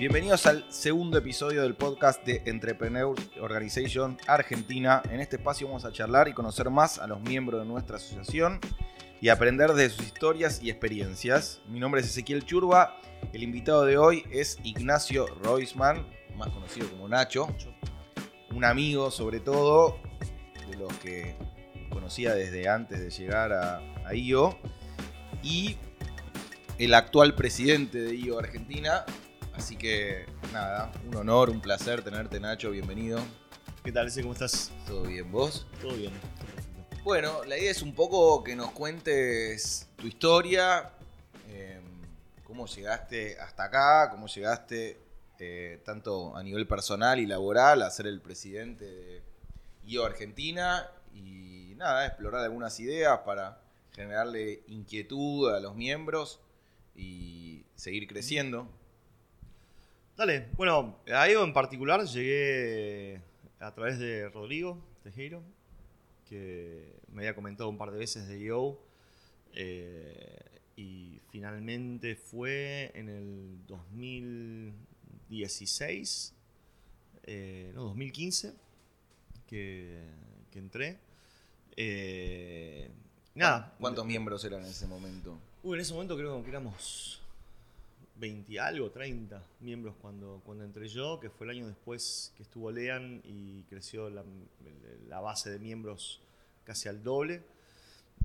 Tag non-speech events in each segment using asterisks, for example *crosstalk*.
Bienvenidos al segundo episodio del podcast de Entrepreneur Organization Argentina. En este espacio vamos a charlar y conocer más a los miembros de nuestra asociación y aprender de sus historias y experiencias. Mi nombre es Ezequiel Churba. El invitado de hoy es Ignacio Roisman, más conocido como Nacho. Un amigo, sobre todo, de los que conocía desde antes de llegar a, a IO. Y el actual presidente de IO Argentina. Así que nada, un honor, un placer tenerte, Nacho. Bienvenido. ¿Qué tal, ese? ¿Cómo estás? ¿Todo bien? ¿Vos? Todo bien. Bueno, la idea es un poco que nos cuentes tu historia, eh, cómo llegaste hasta acá, cómo llegaste eh, tanto a nivel personal y laboral a ser el presidente de IO Argentina y nada, explorar algunas ideas para generarle inquietud a los miembros y seguir creciendo. Dale, bueno, a IO en particular llegué a través de Rodrigo Tejero, que me había comentado un par de veces de IO. eh, y finalmente fue en el 2016, eh, no, 2015, que, que entré. Eh, nada. ¿Cuántos miembros eran en ese momento? Uy, en ese momento creo que éramos 20 y algo, 30 miembros cuando, cuando entré yo, que fue el año después que estuvo Lean y creció la, la base de miembros casi al doble.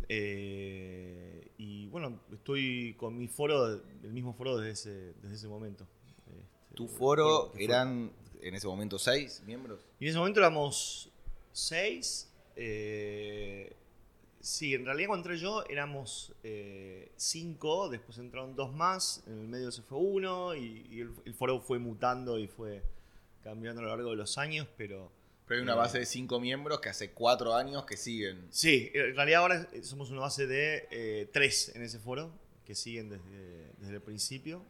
Eh, y bueno, estoy con mi foro, el mismo foro desde ese, desde ese momento. Este, ¿Tu foro eran en ese momento seis miembros? y en ese momento éramos seis. eh, sí, en realidad cuando entré yo éramos eh, cinco, después entraron dos más, en el medio se fue uno y, y el, el foro fue mutando y fue cambiando a lo largo de los años, pero Pero hay una Eh. base de cinco miembros que hace cuatro años que siguen. sí, en realidad ahora somos una base de eh, tres en ese foro que siguen desde, desde el principio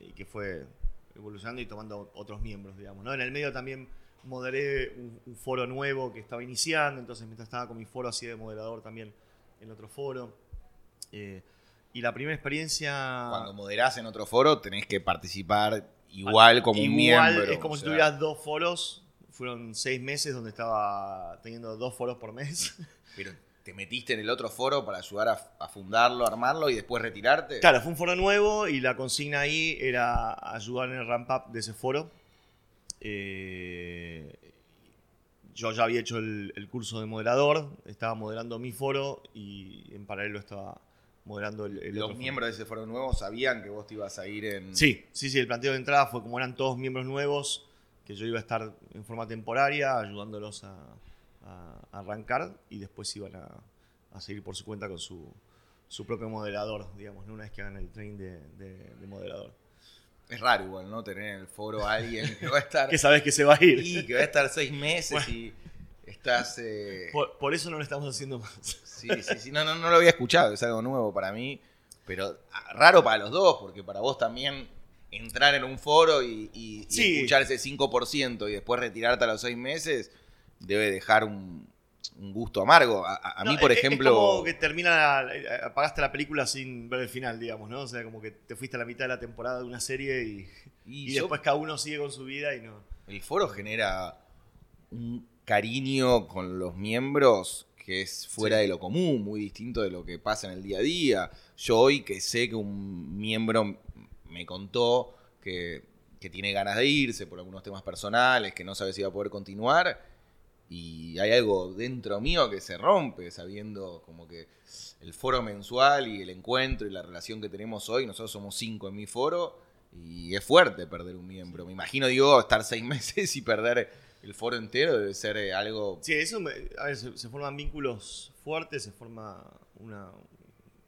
y que fue evolucionando y tomando otros miembros, digamos. ¿no? En el medio también moderé un, un foro nuevo que estaba iniciando, entonces mientras estaba con mi foro así de moderador también en otro foro. Eh, y la primera experiencia... Cuando moderás en otro foro tenés que participar igual como un Igual, miembro. Es como o si sea, tuvieras dos foros. Fueron seis meses donde estaba teniendo dos foros por mes. *laughs* Pero te metiste en el otro foro para ayudar a, a fundarlo, armarlo y después retirarte. Claro, fue un foro nuevo y la consigna ahí era ayudar en el ramp up de ese foro. Eh, yo ya había hecho el, el curso de moderador, estaba moderando mi foro y en paralelo estaba moderando el, el Los otro foro. miembros de ese foro nuevo sabían que vos te ibas a ir en. Sí, sí, sí, el planteo de entrada fue como eran todos miembros nuevos, que yo iba a estar en forma temporaria ayudándolos a, a- a arrancar y después iban a, a seguir por su cuenta con su, su propio moderador, digamos, ¿no? una vez que hagan el training de, de- de moderador. Es raro igual, ¿no? Tener en el foro a alguien que va a estar. *laughs* Que sabes que se va a ir. y que va a estar seis meses Bueno. y estás. eh, Por, por eso no lo estamos haciendo más. Sí, sí, sí. No, no, no lo había escuchado, es algo nuevo para mí. Pero ah, raro para los dos, porque para vos también entrar en un foro y, y- y Sí. escuchar ese 5% y después retirarte a los seis meses debe dejar un, un gusto amargo. A, mí, por es- es ejemplo. como que termina, la- eh, apagaste la película sin ver el final, digamos, ¿no? O sea, como que te fuiste a la mitad de la temporada de una serie y, y y yo- después cada uno sigue con su vida y no. el foro genera un cariño con los miembros que es fuera Sí. de lo común, muy distinto de lo que pasa en el día a día. Yo hoy que sé que un miembro me contó que, que tiene ganas de irse por algunos temas personales, que no sabe si va a poder continuar, y hay algo dentro mío que se rompe, sabiendo como que el foro mensual y el encuentro y la relación que tenemos hoy, nosotros somos cinco en mi foro, y es fuerte perder un miembro. Me imagino, digo, estar seis *laughs* meses y perder el foro entero debe ser eh, algo... Sí, eso, me- a ver, se, se forman vínculos fuertes, se forma una,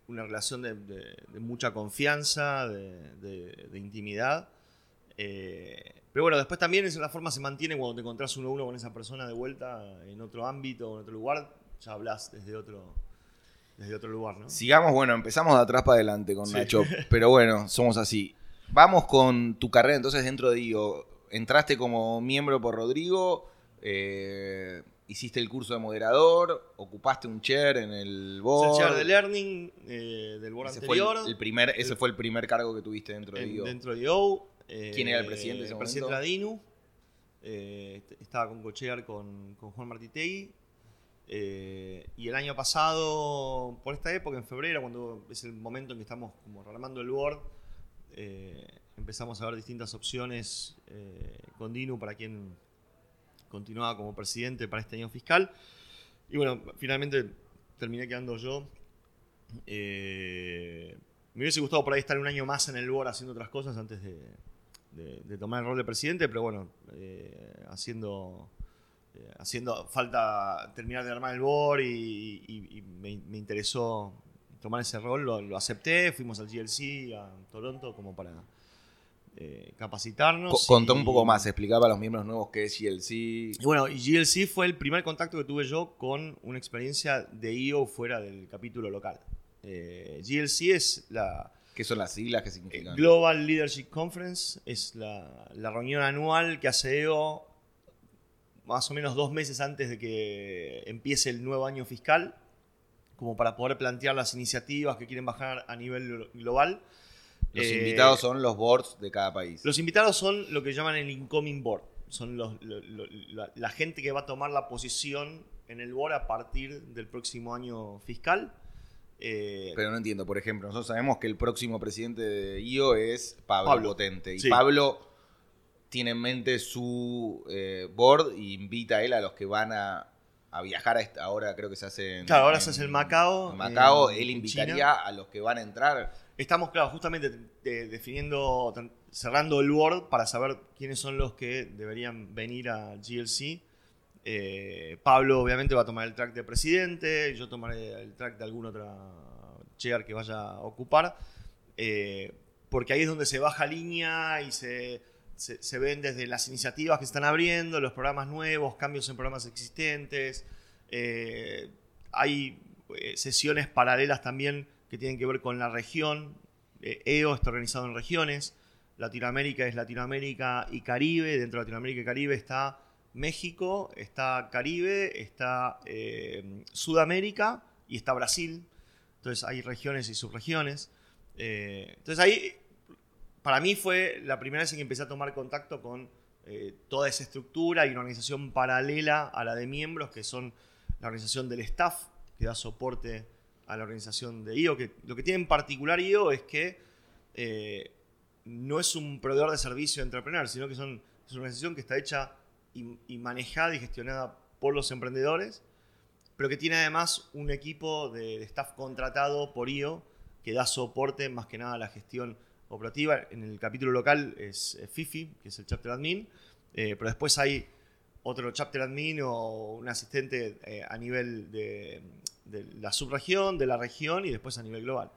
una relación de, de- de mucha confianza, de, de- de intimidad. Eh, pero bueno, después también esa forma se mantiene cuando te encontrás uno a uno con esa persona de vuelta en otro ámbito o en otro lugar, ya hablas desde otro, desde otro lugar, ¿no? Sigamos, bueno, empezamos de atrás para adelante con Sí. Nacho, pero bueno, somos así. Vamos con tu carrera entonces dentro de IO. Entraste como miembro por Rodrigo, eh, hiciste el curso de moderador, ocupaste un chair en el Es board. el chair de learning eh, del board ese, fue el, anterior. el primer, ese fue el primer cargo que tuviste dentro de IO. dentro de IO. ¿Quién era el presidente ese El presidente momento? era Dinu. eh, estaba con Cochear con, con Juan Martitegui. eh, y el año pasado, por esta época, en febrero, cuando es el momento en que estamos como armando el board, eh, empezamos a ver distintas opciones eh, con Dinu para quien continuaba como presidente para este año fiscal. Y bueno, finalmente terminé quedando yo. Eh, me hubiese gustado por ahí estar un año más en el board haciendo otras cosas antes de, de- de tomar el rol de presidente, pero bueno, eh, haciendo, eh, haciendo falta terminar de armar el board y, y- y me, me interesó tomar ese rol, lo, lo acepté, fuimos al GLC a Toronto como para eh, capacitarnos. Co- Contá un y- poco más, explicaba a los miembros nuevos qué es GLC. y bueno, y GLC fue el primer contacto que tuve yo con una experiencia de IO fuera del capítulo local. Eh, GLC es la ¿Qué son las siglas que eh, significan? Global Leadership Conference, es la, la reunión anual que hace EO más o menos dos meses antes de que empiece el nuevo año fiscal, como para poder plantear las iniciativas que quieren bajar a nivel glo- global. los Eh, invitados son los boards de cada país. los invitados son lo que llaman el incoming board. Son los- lo- lo- la, la gente que va a tomar la posición en el board a partir del próximo año fiscal. Eh, Pero no entiendo, por ejemplo, nosotros sabemos que el próximo presidente de IO es Pablo, Pablo. Potente. Y Sí. Pablo tiene en mente su eh, board y invita a él a los que van a, a viajar a esta, ahora creo que se hace en, Claro, ahora en- se hace en Macao, en Macao, en- él invitaría China. a los que van a entrar. Estamos, claro, justamente de- definiendo, cerrando el board para saber quiénes son los que deberían venir a GLC. Eh, Pablo obviamente va a tomar el track de presidente, yo tomaré el track de alguna otra chair que vaya a ocupar, eh, porque ahí es donde se baja línea y se, se- se ven desde las iniciativas que están abriendo, los programas nuevos, cambios en programas existentes. eh, hay sesiones paralelas también que tienen que ver con la región. EO está organizado en regiones. Latinoamérica es Latinoamérica y Caribe. Dentro de Latinoamérica y Caribe está México, está Caribe, está eh, Sudamérica y está Brasil. Entonces hay regiones y subregiones. Eh, entonces ahí, para mí fue la primera vez en que empecé a tomar contacto con eh, toda esa estructura y una organización paralela a la de miembros, que son la organización del staff, que da soporte a la organización de IO. Que, lo que tiene en particular IO es que no es un proveedor de servicio de entrepreneur, sino que es una organización que está hecha y, manejada y gestionada por los emprendedores, pero que tiene además un equipo de, staff contratado por IO que da soporte más que nada a la gestión operativa. En el capítulo local es Fifi, que es el chapter admin, eh, pero después hay otro chapter admin o un asistente eh, a nivel de la subregión, de la región y después a nivel global.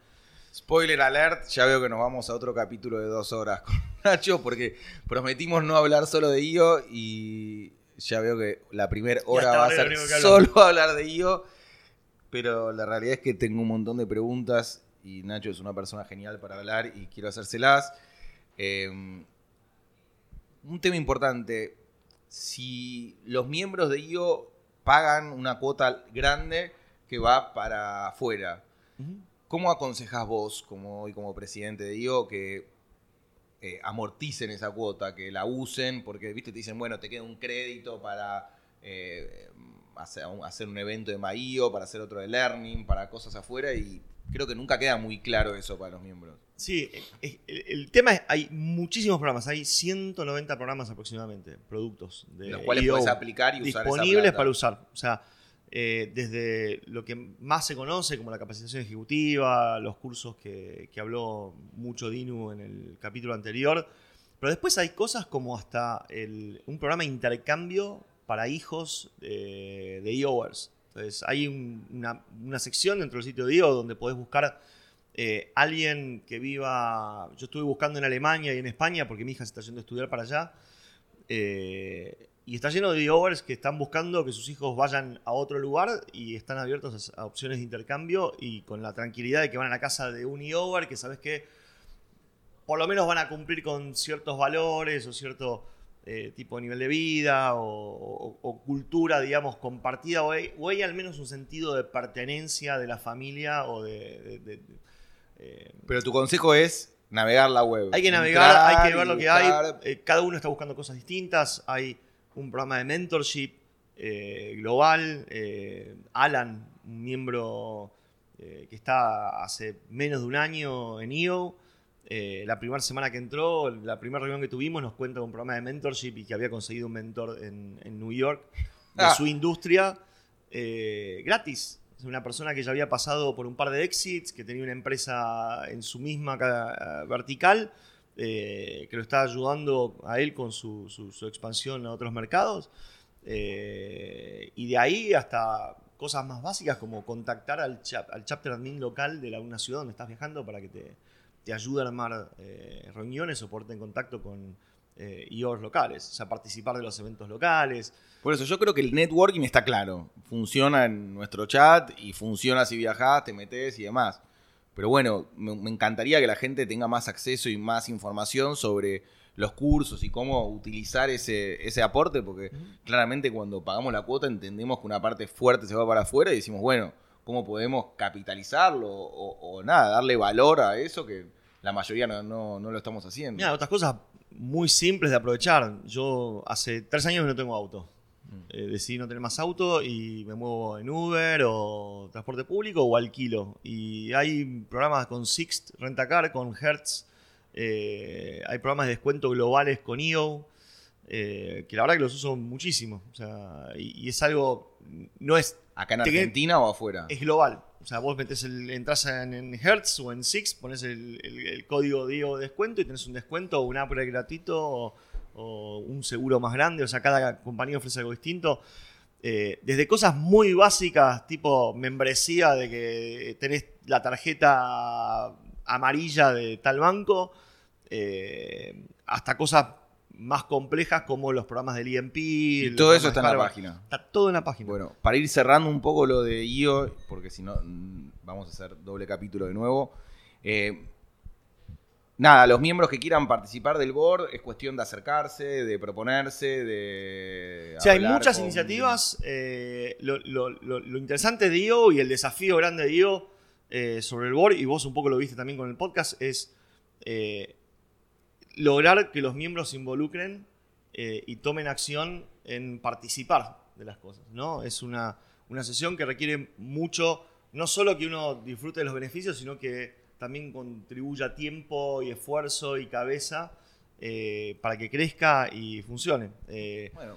Spoiler alert, ya veo que nos vamos a otro capítulo de dos horas con *laughs* Nacho porque prometimos no hablar solo de IO y ya veo que la primera hora va a ser solo *laughs* hablar de IO, pero la realidad es que tengo un montón de preguntas y Nacho es una persona genial para hablar y quiero hacérselas. Eh, un tema importante, si los miembros de IO pagan una cuota grande que va para afuera, ¿Cómo aconsejas vos, como hoy como presidente de IO, que eh, amorticen esa cuota, que la usen? Porque, viste, te dicen, bueno, te queda un crédito para eh, hacer, un, hacer un evento de MAIO, para hacer otro de Learning, para cosas afuera, y creo que nunca queda muy claro eso para los miembros. Sí, el, el tema es, hay muchísimos programas, hay 190 programas aproximadamente, productos de los cuales IO puedes aplicar y usar esa disponibles plata. para usar. O sea, eh, desde lo que más se conoce como la capacitación ejecutiva, los cursos que, habló mucho Dinu en el capítulo anterior, pero después hay cosas como hasta un programa de intercambio para hijos eh, de IOers. Entonces hay un- una, una sección dentro del sitio de IO donde podés buscar eh, alguien que viva. Yo estuve buscando en Alemania y en España porque mi hija se está yendo a estudiar para allá. eh, y está lleno de overs que están buscando que sus hijos vayan a otro lugar y están abiertos a, opciones de intercambio y con la tranquilidad de que van a la casa de un over que sabes que por lo menos van a cumplir con ciertos valores o cierto eh, tipo de nivel de vida o, o- o cultura, digamos, compartida, o hay, o hay al menos un sentido de pertenencia de la familia o de... de- de- de, eh, Pero tu consejo es navegar la web. Hay que navegar, Entrar hay que ver lo que hay. Eh, cada uno está buscando cosas distintas. Hay un programa de mentorship eh, global. Eh, Alan, un miembro eh, que está hace menos de un año en IO. la primera semana que entró, la primera reunión que tuvimos, nos cuenta un programa de mentorship y que había conseguido un mentor en, en New York de Ah. su industria gratis. Es una persona que ya había pasado por un par de exits, que tenía una empresa en su misma ca- vertical, eh, que lo está ayudando a él con su, expansión a otros mercados. Eh, y de ahí hasta cosas más básicas como contactar al, al chapter admin local de la, una ciudad donde estás viajando para que te, te ayude a armar eh, reuniones o ponerte en contacto con eh, IOs locales, o sea, participar de los eventos locales. Por eso yo creo que el networking está claro. Funciona en nuestro chat y funciona si viajás, te metes y demás. Pero bueno, me, me encantaría que la gente tenga más acceso y más información sobre los cursos y cómo utilizar ese, ese aporte, porque claramente cuando pagamos la cuota entendemos que una parte fuerte se va para afuera y decimos, bueno, ¿cómo podemos capitalizarlo o, o nada, darle valor a eso que la mayoría no, no- no lo estamos haciendo? Mira, otras cosas muy simples de aprovechar. Yo hace tres años que no tengo auto. Eh, decidí no tener más auto y me muevo en Uber o transporte público o alquilo. Y hay programas con Sixt, Rentacar, con Hertz. eh, hay programas de descuento globales con IO. eh, que la verdad que los uso muchísimo. O sea, y, y es algo. No es ¿Acá en que- Argentina o afuera? es global. O sea, vos metes el, entras en, en Hertz o en Six, pones el, el- el código DIO de descuento y tenés un descuento o un upgrade gratuito o, o un seguro más grande. O sea, cada compañía ofrece algo distinto. Eh, desde cosas muy básicas, tipo membresía de que tenés la tarjeta amarilla de tal banco, eh, hasta cosas más complejas como los programas del IMP. y todo eso está en la página. Está todo en la página. Bueno, para ir cerrando un poco lo de IO, porque si no mm, vamos a hacer doble capítulo de nuevo. eh, nada, los miembros que quieran participar del board es cuestión de acercarse, de proponerse, de. O sea, hay muchas con- iniciativas. eh, lo, lo- lo- lo interesante de IO y el desafío grande de IO eh, sobre el board, y vos un poco lo viste también con el podcast, es eh, lograr que los miembros se involucren y tomen acción en participar de las cosas. ¿no? Es una, una sesión que requiere mucho, no solo que uno disfrute de los beneficios, sino que también contribuya tiempo y esfuerzo y cabeza eh, para que crezca y funcione. Eh, Bueno,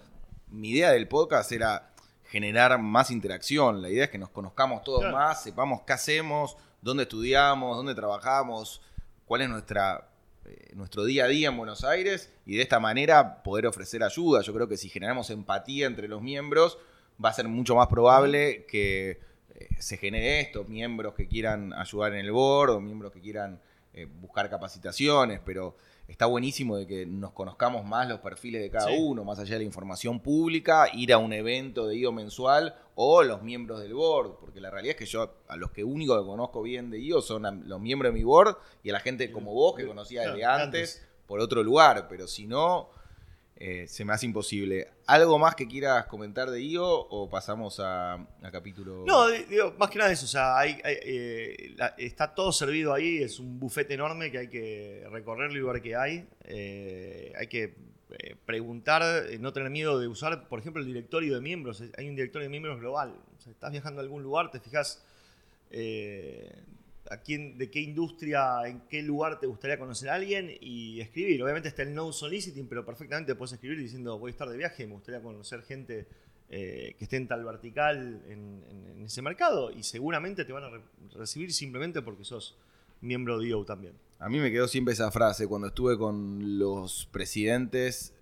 mi idea del podcast era generar más interacción. La idea es que nos conozcamos todos Claro. más, sepamos qué hacemos, dónde estudiamos, dónde trabajamos, cuál es nuestra, eh, nuestro día a día en Buenos Aires y de esta manera poder ofrecer ayuda. Yo creo que si generamos empatía entre los miembros, va a ser mucho más probable que se genere esto, miembros que quieran ayudar en el board o miembros que quieran eh, buscar capacitaciones, pero está buenísimo de que nos conozcamos más los perfiles de cada Sí. uno, más allá de la información pública, ir a un evento de IO mensual o los miembros del board, porque la realidad es que yo a los que único que conozco bien de IO son a los miembros de mi board y a la gente como vos que conocía desde de antes, antes. por otro lugar, pero si no, eh, se me hace imposible. ¿Algo más que quieras comentar de IO o pasamos a, capítulo? No, di- digo, más que nada eso, o sea, hay- eh, está todo servido ahí, es un bufete enorme que hay que recorrerlo y ver qué hay. Eh, hay que eh, preguntar, no tener miedo de usar, por ejemplo, el directorio de miembros. Hay un directorio de miembros global. Estás viajando a algún lugar, te fijas a quién, de qué industria, en qué lugar te gustaría conocer a alguien y escribir. Obviamente está el no soliciting, pero perfectamente puedes escribir diciendo voy a estar de viaje, me gustaría conocer gente eh, que esté en tal vertical en, en- en ese mercado y seguramente te van a re- recibir simplemente porque sos miembro de IO también. A mí me quedó siempre esa frase cuando estuve con los presidentes,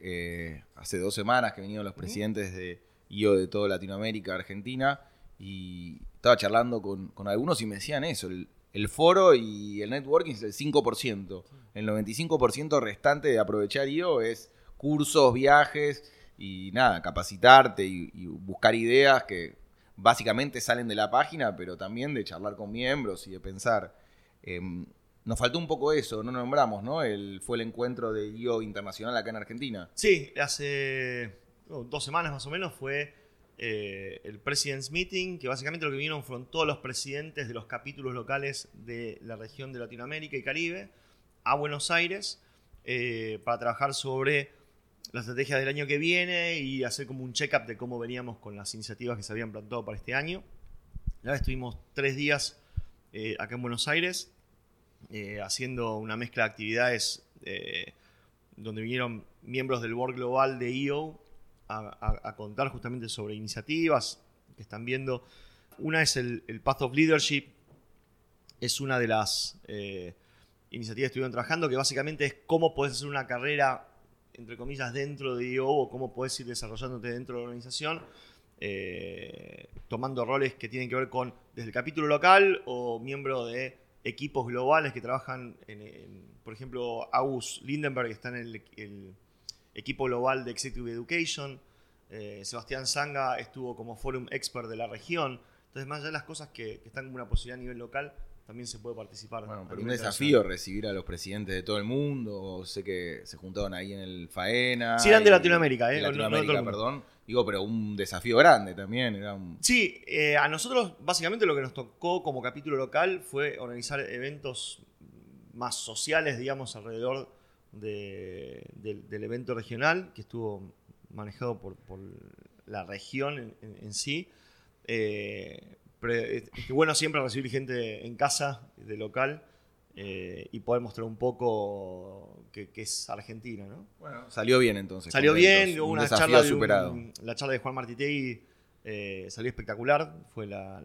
eh, hace dos semanas que vinieron los presidentes de IO de toda Latinoamérica, Argentina, y estaba charlando con, con algunos y me decían eso, el, el foro y el networking es el 5%, el 95% restante de aprovechar IO es cursos, viajes y nada, capacitarte y, buscar ideas que básicamente salen de la página, pero también de charlar con miembros y de pensar. Em, nos faltó un poco eso, no nombramos, ¿no? El, fue el encuentro de IO internacional acá en Argentina. Sí, hace oh, dos semanas más o menos fue eh, el President's Meeting, que básicamente lo que vinieron fueron todos los presidentes de los capítulos locales de la región de Latinoamérica y Caribe. a Buenos Aires eh, para trabajar sobre la estrategia del año que viene y hacer como un check-up de cómo veníamos con las iniciativas que se habían plantado para este año. La vez estuvimos tres días eh, acá en Buenos Aires eh, haciendo una mezcla de actividades donde vinieron miembros del Board Global de EO a, contar justamente sobre iniciativas que están viendo. Una es el, Path of Leadership, es una de las eh, iniciativas que estuvieron trabajando, que básicamente es cómo puedes hacer una carrera, entre comillas, dentro de IO o cómo puedes ir desarrollándote dentro de la organización, eh, tomando roles que tienen que ver con desde el capítulo local o miembro de equipos globales que trabajan por ejemplo, August Lindenberg está en el equipo global de Executive Education. Eh, Sebastián Zanga estuvo como Forum Expert de la región. Entonces, más allá de las cosas que, están como una posibilidad a nivel local, también se puede participar. Bueno, pero un desafío recibir a los presidentes de todo el mundo. Sé que se juntaron ahí en el Faena. Sí, eran de Latinoamérica, ¿eh? Latinoamérica, perdón. Digo, pero un desafío grande también. Era Sí, eh, a nosotros básicamente lo que nos tocó como capítulo local fue organizar eventos más sociales, digamos, alrededor del evento regional, que estuvo manejado por, la región en, sí. Eh, es, bueno siempre recibir gente en casa, de local, eh, y poder mostrar un poco que, es Argentina, ¿no? Bueno, salió bien entonces. Salió bien, hubo una charla superado. la charla de Juan Martitegui eh, salió espectacular, fue la,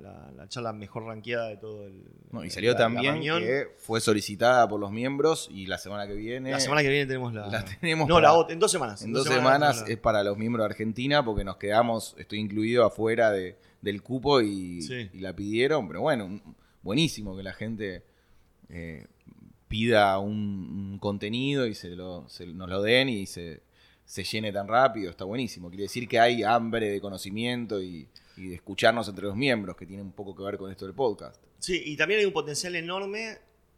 charla mejor ranqueada de todo el. y salió también que fue solicitada por los miembros y la semana que viene. La semana que viene tenemos la. la *laughs* tenemos no, la otra, en dos semanas. En dos, semanas, es para los miembros de Argentina porque nos quedamos, estoy incluido afuera de, del cupo y, la pidieron, pero bueno, buenísimo que la gente. Eh, pida un, contenido y se, lo, se nos lo den y se, se llene tan rápido, está buenísimo. Quiere decir que hay hambre de conocimiento y, de escucharnos entre los miembros, que tiene un poco que ver con esto del podcast. Sí, y también hay un potencial enorme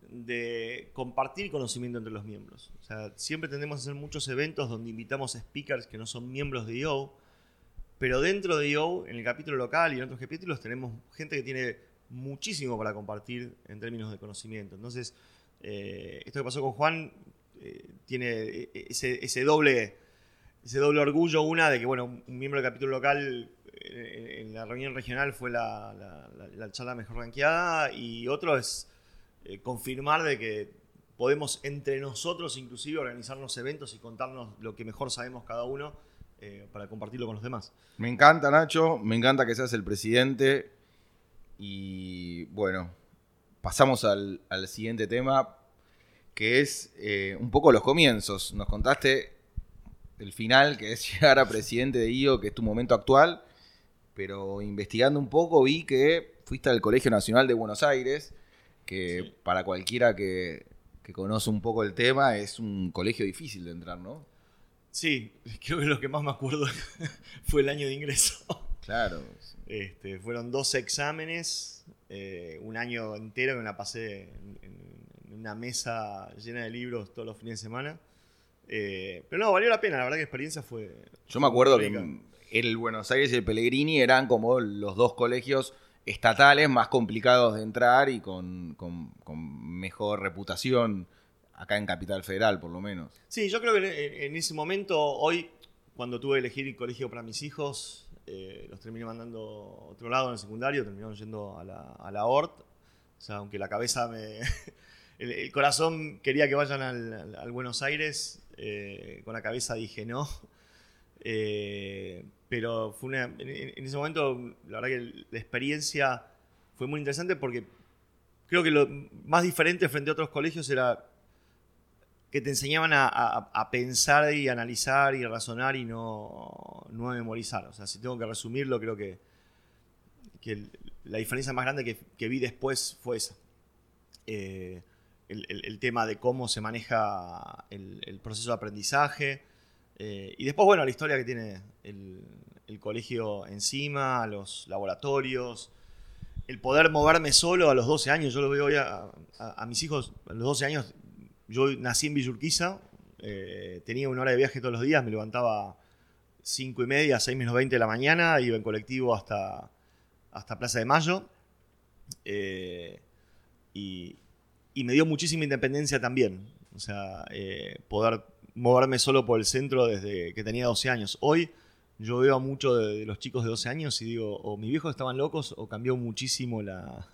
de compartir conocimiento entre los miembros. O sea, siempre tendemos a hacer muchos eventos donde invitamos a speakers que no son miembros de IO, pero dentro de IO, en el capítulo local y en otros capítulos, tenemos gente que tiene muchísimo para compartir en términos de conocimiento. Entonces, eh, esto que pasó con Juan eh, tiene ese, ese doble ese doble orgullo, una de que, bueno, un miembro del capítulo local eh, en la reunión regional fue la, charla mejor ranqueada y otro es eh, confirmar de que podemos entre nosotros inclusive organizarnos eventos y contarnos lo que mejor sabemos cada uno eh, para compartirlo con los demás. Me encanta Nacho, me encanta que seas el presidente y bueno, pasamos al, siguiente tema que es un poco los comienzos. Nos contaste el final, que es *laughs* llegar a presidente de IO, que es tu momento actual. Pero investigando un poco vi que fuiste al Colegio Nacional de Buenos Aires, que para cualquiera que, conoce un poco el tema es un colegio difícil de entrar, ¿no? Sí, *laughs* creo que lo que más me acuerdo *laughs* fue el año de ingreso. Claro. Este, fueron dos exámenes, eh, un año entero que me la pasé en, una mesa llena de libros todos los fines de semana. Eh, pero no, valió la pena, la verdad que la experiencia fue. Yo me acuerdo que el Buenos Aires y el Pellegrini eran como los dos colegios estatales más complicados de entrar y con, mejor reputación acá en Capital Federal, por lo menos. Sí, yo creo que en, ese momento, hoy, cuando tuve que elegir el colegio para mis hijos, eh, los terminé mandando a otro lado en el secundario, terminaron yendo a la, a la ORT. O sea, aunque la cabeza me. *laughs* el, corazón quería que vayan al Buenos Aires, eh, con la cabeza dije no. Eh, pero fue una, en, ese momento, la verdad que la experiencia fue muy interesante porque creo que lo más diferente frente a otros colegios era que te enseñaban a, pensar y analizar y razonar y no, no, a memorizar. O sea, si tengo que resumirlo, creo que, que la diferencia más grande que, vi después fue esa. Eh, el, tema de cómo se maneja el, proceso de aprendizaje. Eh, y después, bueno, la historia que tiene el, colegio encima, los laboratorios, el poder moverme solo a los 12 años. Yo lo veo hoy a, mis hijos, a los 12 años, yo nací en Villurquiza, eh, tenía una hora de viaje todos los días, me levantaba 5 y media, 6 menos 20 de la mañana, iba en colectivo hasta, hasta Plaza de Mayo. Eh, y, y me dio muchísima independencia también. O sea, eh, poder moverme solo por el centro desde que tenía 12 años. Hoy yo veo a muchos de, los chicos de 12 años y digo, o mis viejos estaban locos o cambió muchísimo la,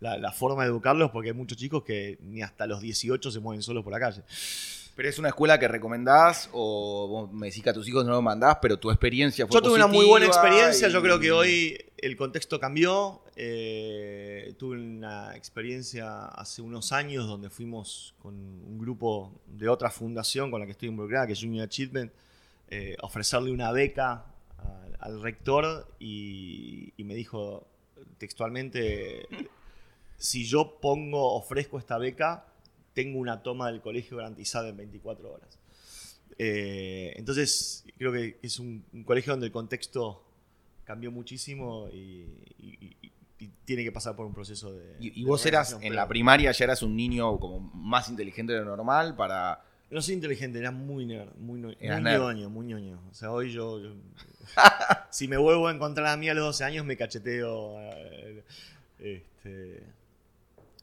la, forma de educarlos porque hay muchos chicos que ni hasta los 18 se mueven solos por la calle. ¿Pero es una escuela que recomendás o vos me decís que a tus hijos no lo mandás, pero tu experiencia fue Yo tuve una muy buena experiencia, yo creo que hoy el contexto cambió. Eh, tuve una experiencia hace unos años donde fuimos con un grupo de otra fundación con la que estoy involucrada, que es Junior Achievement, eh, ofrecerle una beca al, rector y, y me dijo textualmente, si yo pongo, ofrezco esta beca, tengo una toma del colegio garantizada en 24 horas. Eh, entonces, creo que es un, colegio donde el contexto cambió muchísimo y, tiene que pasar por un proceso de... ¿Y, vos eras, en la primaria ya eras un niño como más inteligente de lo normal para... No soy inteligente, era muy nerd, muy, muy ñoño, muy ñoño. O sea, hoy yo, *laughs* si me vuelvo a encontrar a mí a los 12 años, me cacheteo. Eh, este,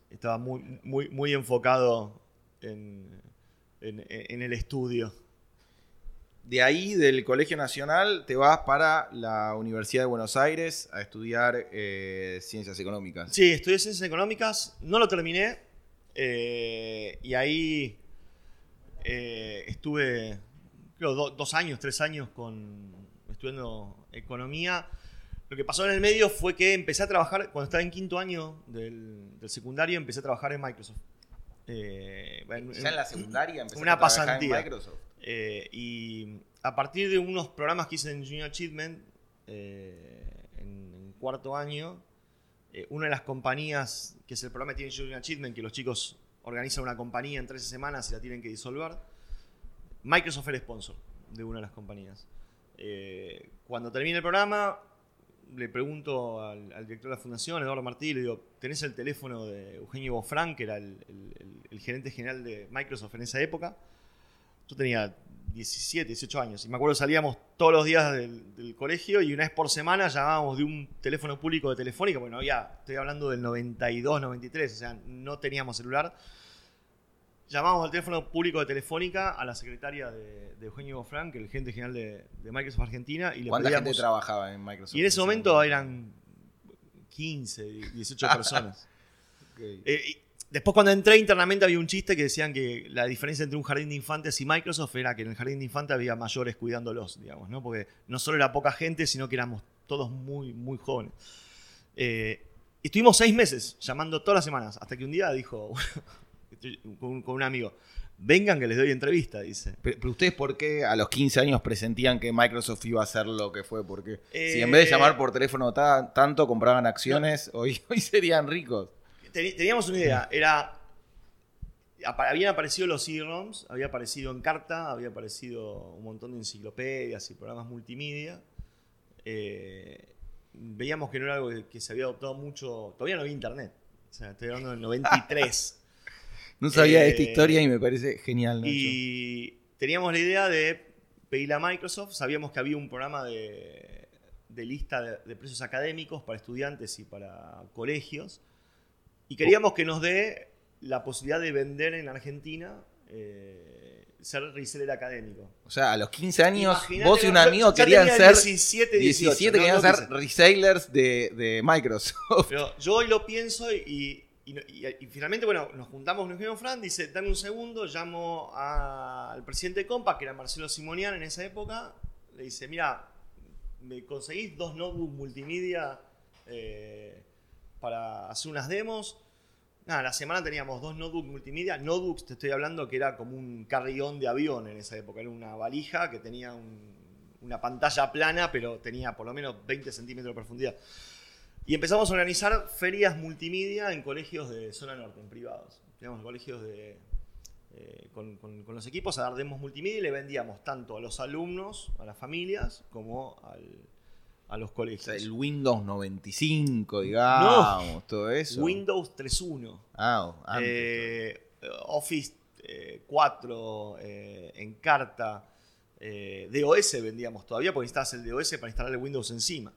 estaba muy, muy, muy enfocado en, el estudio. De ahí, del Colegio Nacional, te vas para la Universidad de Buenos Aires a estudiar eh, Ciencias Económicas. Sí, estudié Ciencias Económicas, no lo terminé, eh, y ahí eh, estuve, creo, dos años, tres años con, estudiando Economía lo que pasó en el medio fue que empecé a trabajar, cuando estaba en quinto año del, secundario, empecé a trabajar en Microsoft. Eh, ¿Ya en la secundaria empecé una a trabajar pasantía. en Microsoft? Eh, y a partir de unos programas que hice en Junior Achievement, eh, en, cuarto año, una de las compañías, que es el programa que tiene Junior Achievement, que los chicos organizan una compañía en 13 semanas y la tienen que disolver, Microsoft era sponsor de una de las compañías. cuando termine el programa, le pregunto al, director de la fundación, Eduardo Martí, le digo, ¿tenés el teléfono de Eugenio Bofran, que era el, gerente general de Microsoft en esa época? Yo tenía 17, 18 años. Y me acuerdo salíamos todos los días del, colegio y una vez por semana llamábamos de un teléfono público de Telefónica. Bueno, ya estoy hablando del 92, 93, o sea, no teníamos celular llamamos al teléfono público de Telefónica a la secretaria de, Eugenio Bofran, que es el gerente general de, Microsoft Argentina. Y le ¿Cuánta gente trabajaba en Microsoft? Y en ese momento eran 15, 18 personas. *laughs* Eh, después cuando entré internamente había un chiste que decían que la diferencia entre un jardín de infantes y Microsoft era que en el jardín de infantes había mayores cuidándolos, digamos, ¿no? Porque no solo era poca gente, sino que éramos todos muy, muy jóvenes. Eh, estuvimos seis meses llamando todas las semanas, hasta que un día dijo, *laughs* con, un amigo. Vengan que les doy entrevista, dice. Pero, ustedes por qué a los 15 años presentían que Microsoft iba a ser lo que fue? Porque si en vez de llamar por teléfono tanto compraban acciones, hoy, hoy serían ricos. Teníamos una idea, era habían aparecido los CD-ROMs, había aparecido en carta, había aparecido un montón de enciclopedias y programas multimedia. Eh, veíamos que no era algo que se había adoptado mucho, todavía no había internet. O sea, estoy hablando del 93. *laughs* No sabía de esta eh, historia y me parece genial. Y teníamos la idea de pedirle a Microsoft, sabíamos que había un programa de, lista de, precios académicos para estudiantes y para colegios, y queríamos que nos dé la posibilidad de vender en Argentina. Eh, ser reseller académico. O sea, a los 15 años, vos y un amigo querían ser. 17, 18. querían ser resellers de, de, Microsoft. Pero yo hoy lo pienso y, y, finalmente, bueno, nos juntamos con Eugenio Fran, dice, dame un segundo, llamo al presidente de Compa, que era Marcelo Simonian en esa época, le dice, mira, me conseguís dos notebooks multimedia eh, para hacer unas demos. Nada, la semana teníamos dos notebooks multimedia. Notebooks, te estoy hablando que era como un carrión de avión en esa época. Era una valija que tenía una pantalla plana, pero tenía por lo menos 20 centímetros de profundidad. Y empezamos a organizar ferias multimedia en colegios de zona norte, en privados. Teníamos colegios eh, con, los equipos a dar demos multimedia y le vendíamos tanto a los alumnos, a las familias, como a los colegios. el Windows 95, digamos, todo eso. Windows 3.1. Ah, eh, Office 4 eh, en carta. DOS vendíamos todavía porque necesitabas el DOS para instalar el Windows encima.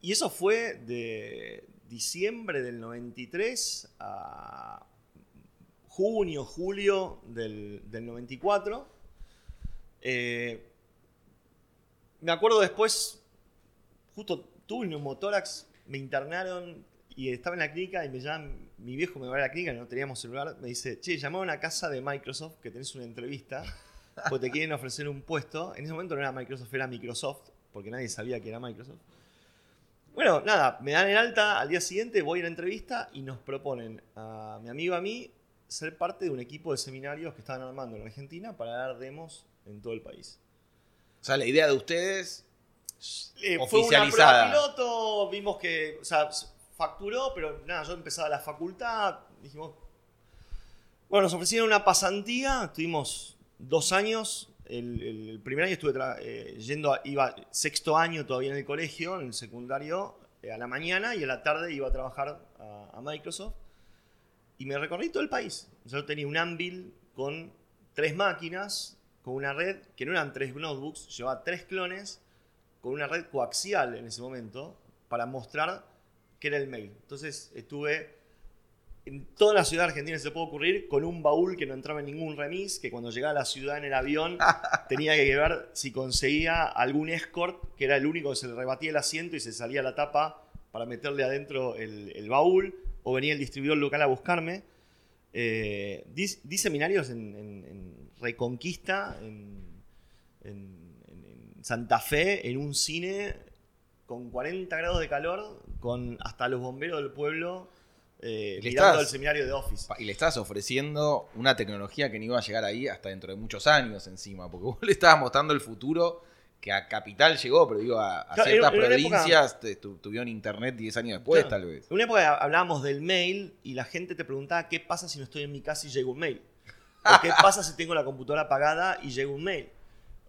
Y eso fue de diciembre del 93 a junio, julio del, 94. Eh, me acuerdo después, justo tuve un neumotórax, me internaron y estaba en la clínica y me llaman, mi viejo me va a la clínica, no teníamos celular, me dice, che, llamó a casa de Microsoft que tenés una entrevista, porque te quieren ofrecer un puesto. En ese momento no era Microsoft, era Microsoft, porque nadie sabía que era Microsoft. Bueno, nada, me dan en alta, al día siguiente voy a la entrevista y nos proponen a mi amigo a mí ser parte de un equipo de seminarios que estaban armando en Argentina para dar demos en todo el país. O sea, la idea de ustedes eh, fue una prueba piloto, vimos que, o sea, facturó, pero nada, yo empezaba la facultad, dijimos, bueno, nos ofrecieron una pasantía, estuvimos dos años, el, primer año estuve eh, yendo, iba sexto año todavía en el colegio, en el secundario, eh, a la mañana y a la tarde iba a trabajar a, Microsoft. Y me recorrí todo el país. Yo tenía un Anvil con tres máquinas, con una red, que no eran tres notebooks, llevaba tres clones, con una red coaxial en ese momento, para mostrar qué era el mail. Entonces estuve en toda la ciudad argentina se puede ocurrir con un baúl que no entraba en ningún remis, que cuando llegaba a la ciudad en el avión *laughs* tenía que ver si conseguía algún escort, que era el único que se le rebatía el asiento y se salía la tapa para meterle adentro el, baúl, o venía el distribuidor local a buscarme. Eh, di, seminarios en, Reconquista, en, Santa Fe, en un cine con 40 grados de calor, con hasta los bomberos del pueblo eh, mirando el seminario de Office. Y le estás ofreciendo una tecnología que no iba a llegar ahí hasta dentro de muchos años encima, porque vos le estabas mostrando el futuro que a Capital llegó, pero digo, a, ciertas provincias tuvieron internet 10 años después, tal vez. En una época hablábamos del mail y la gente te preguntaba qué pasa si no estoy en mi casa y llega un mail. *laughs* O qué pasa si tengo la computadora apagada y llega un mail.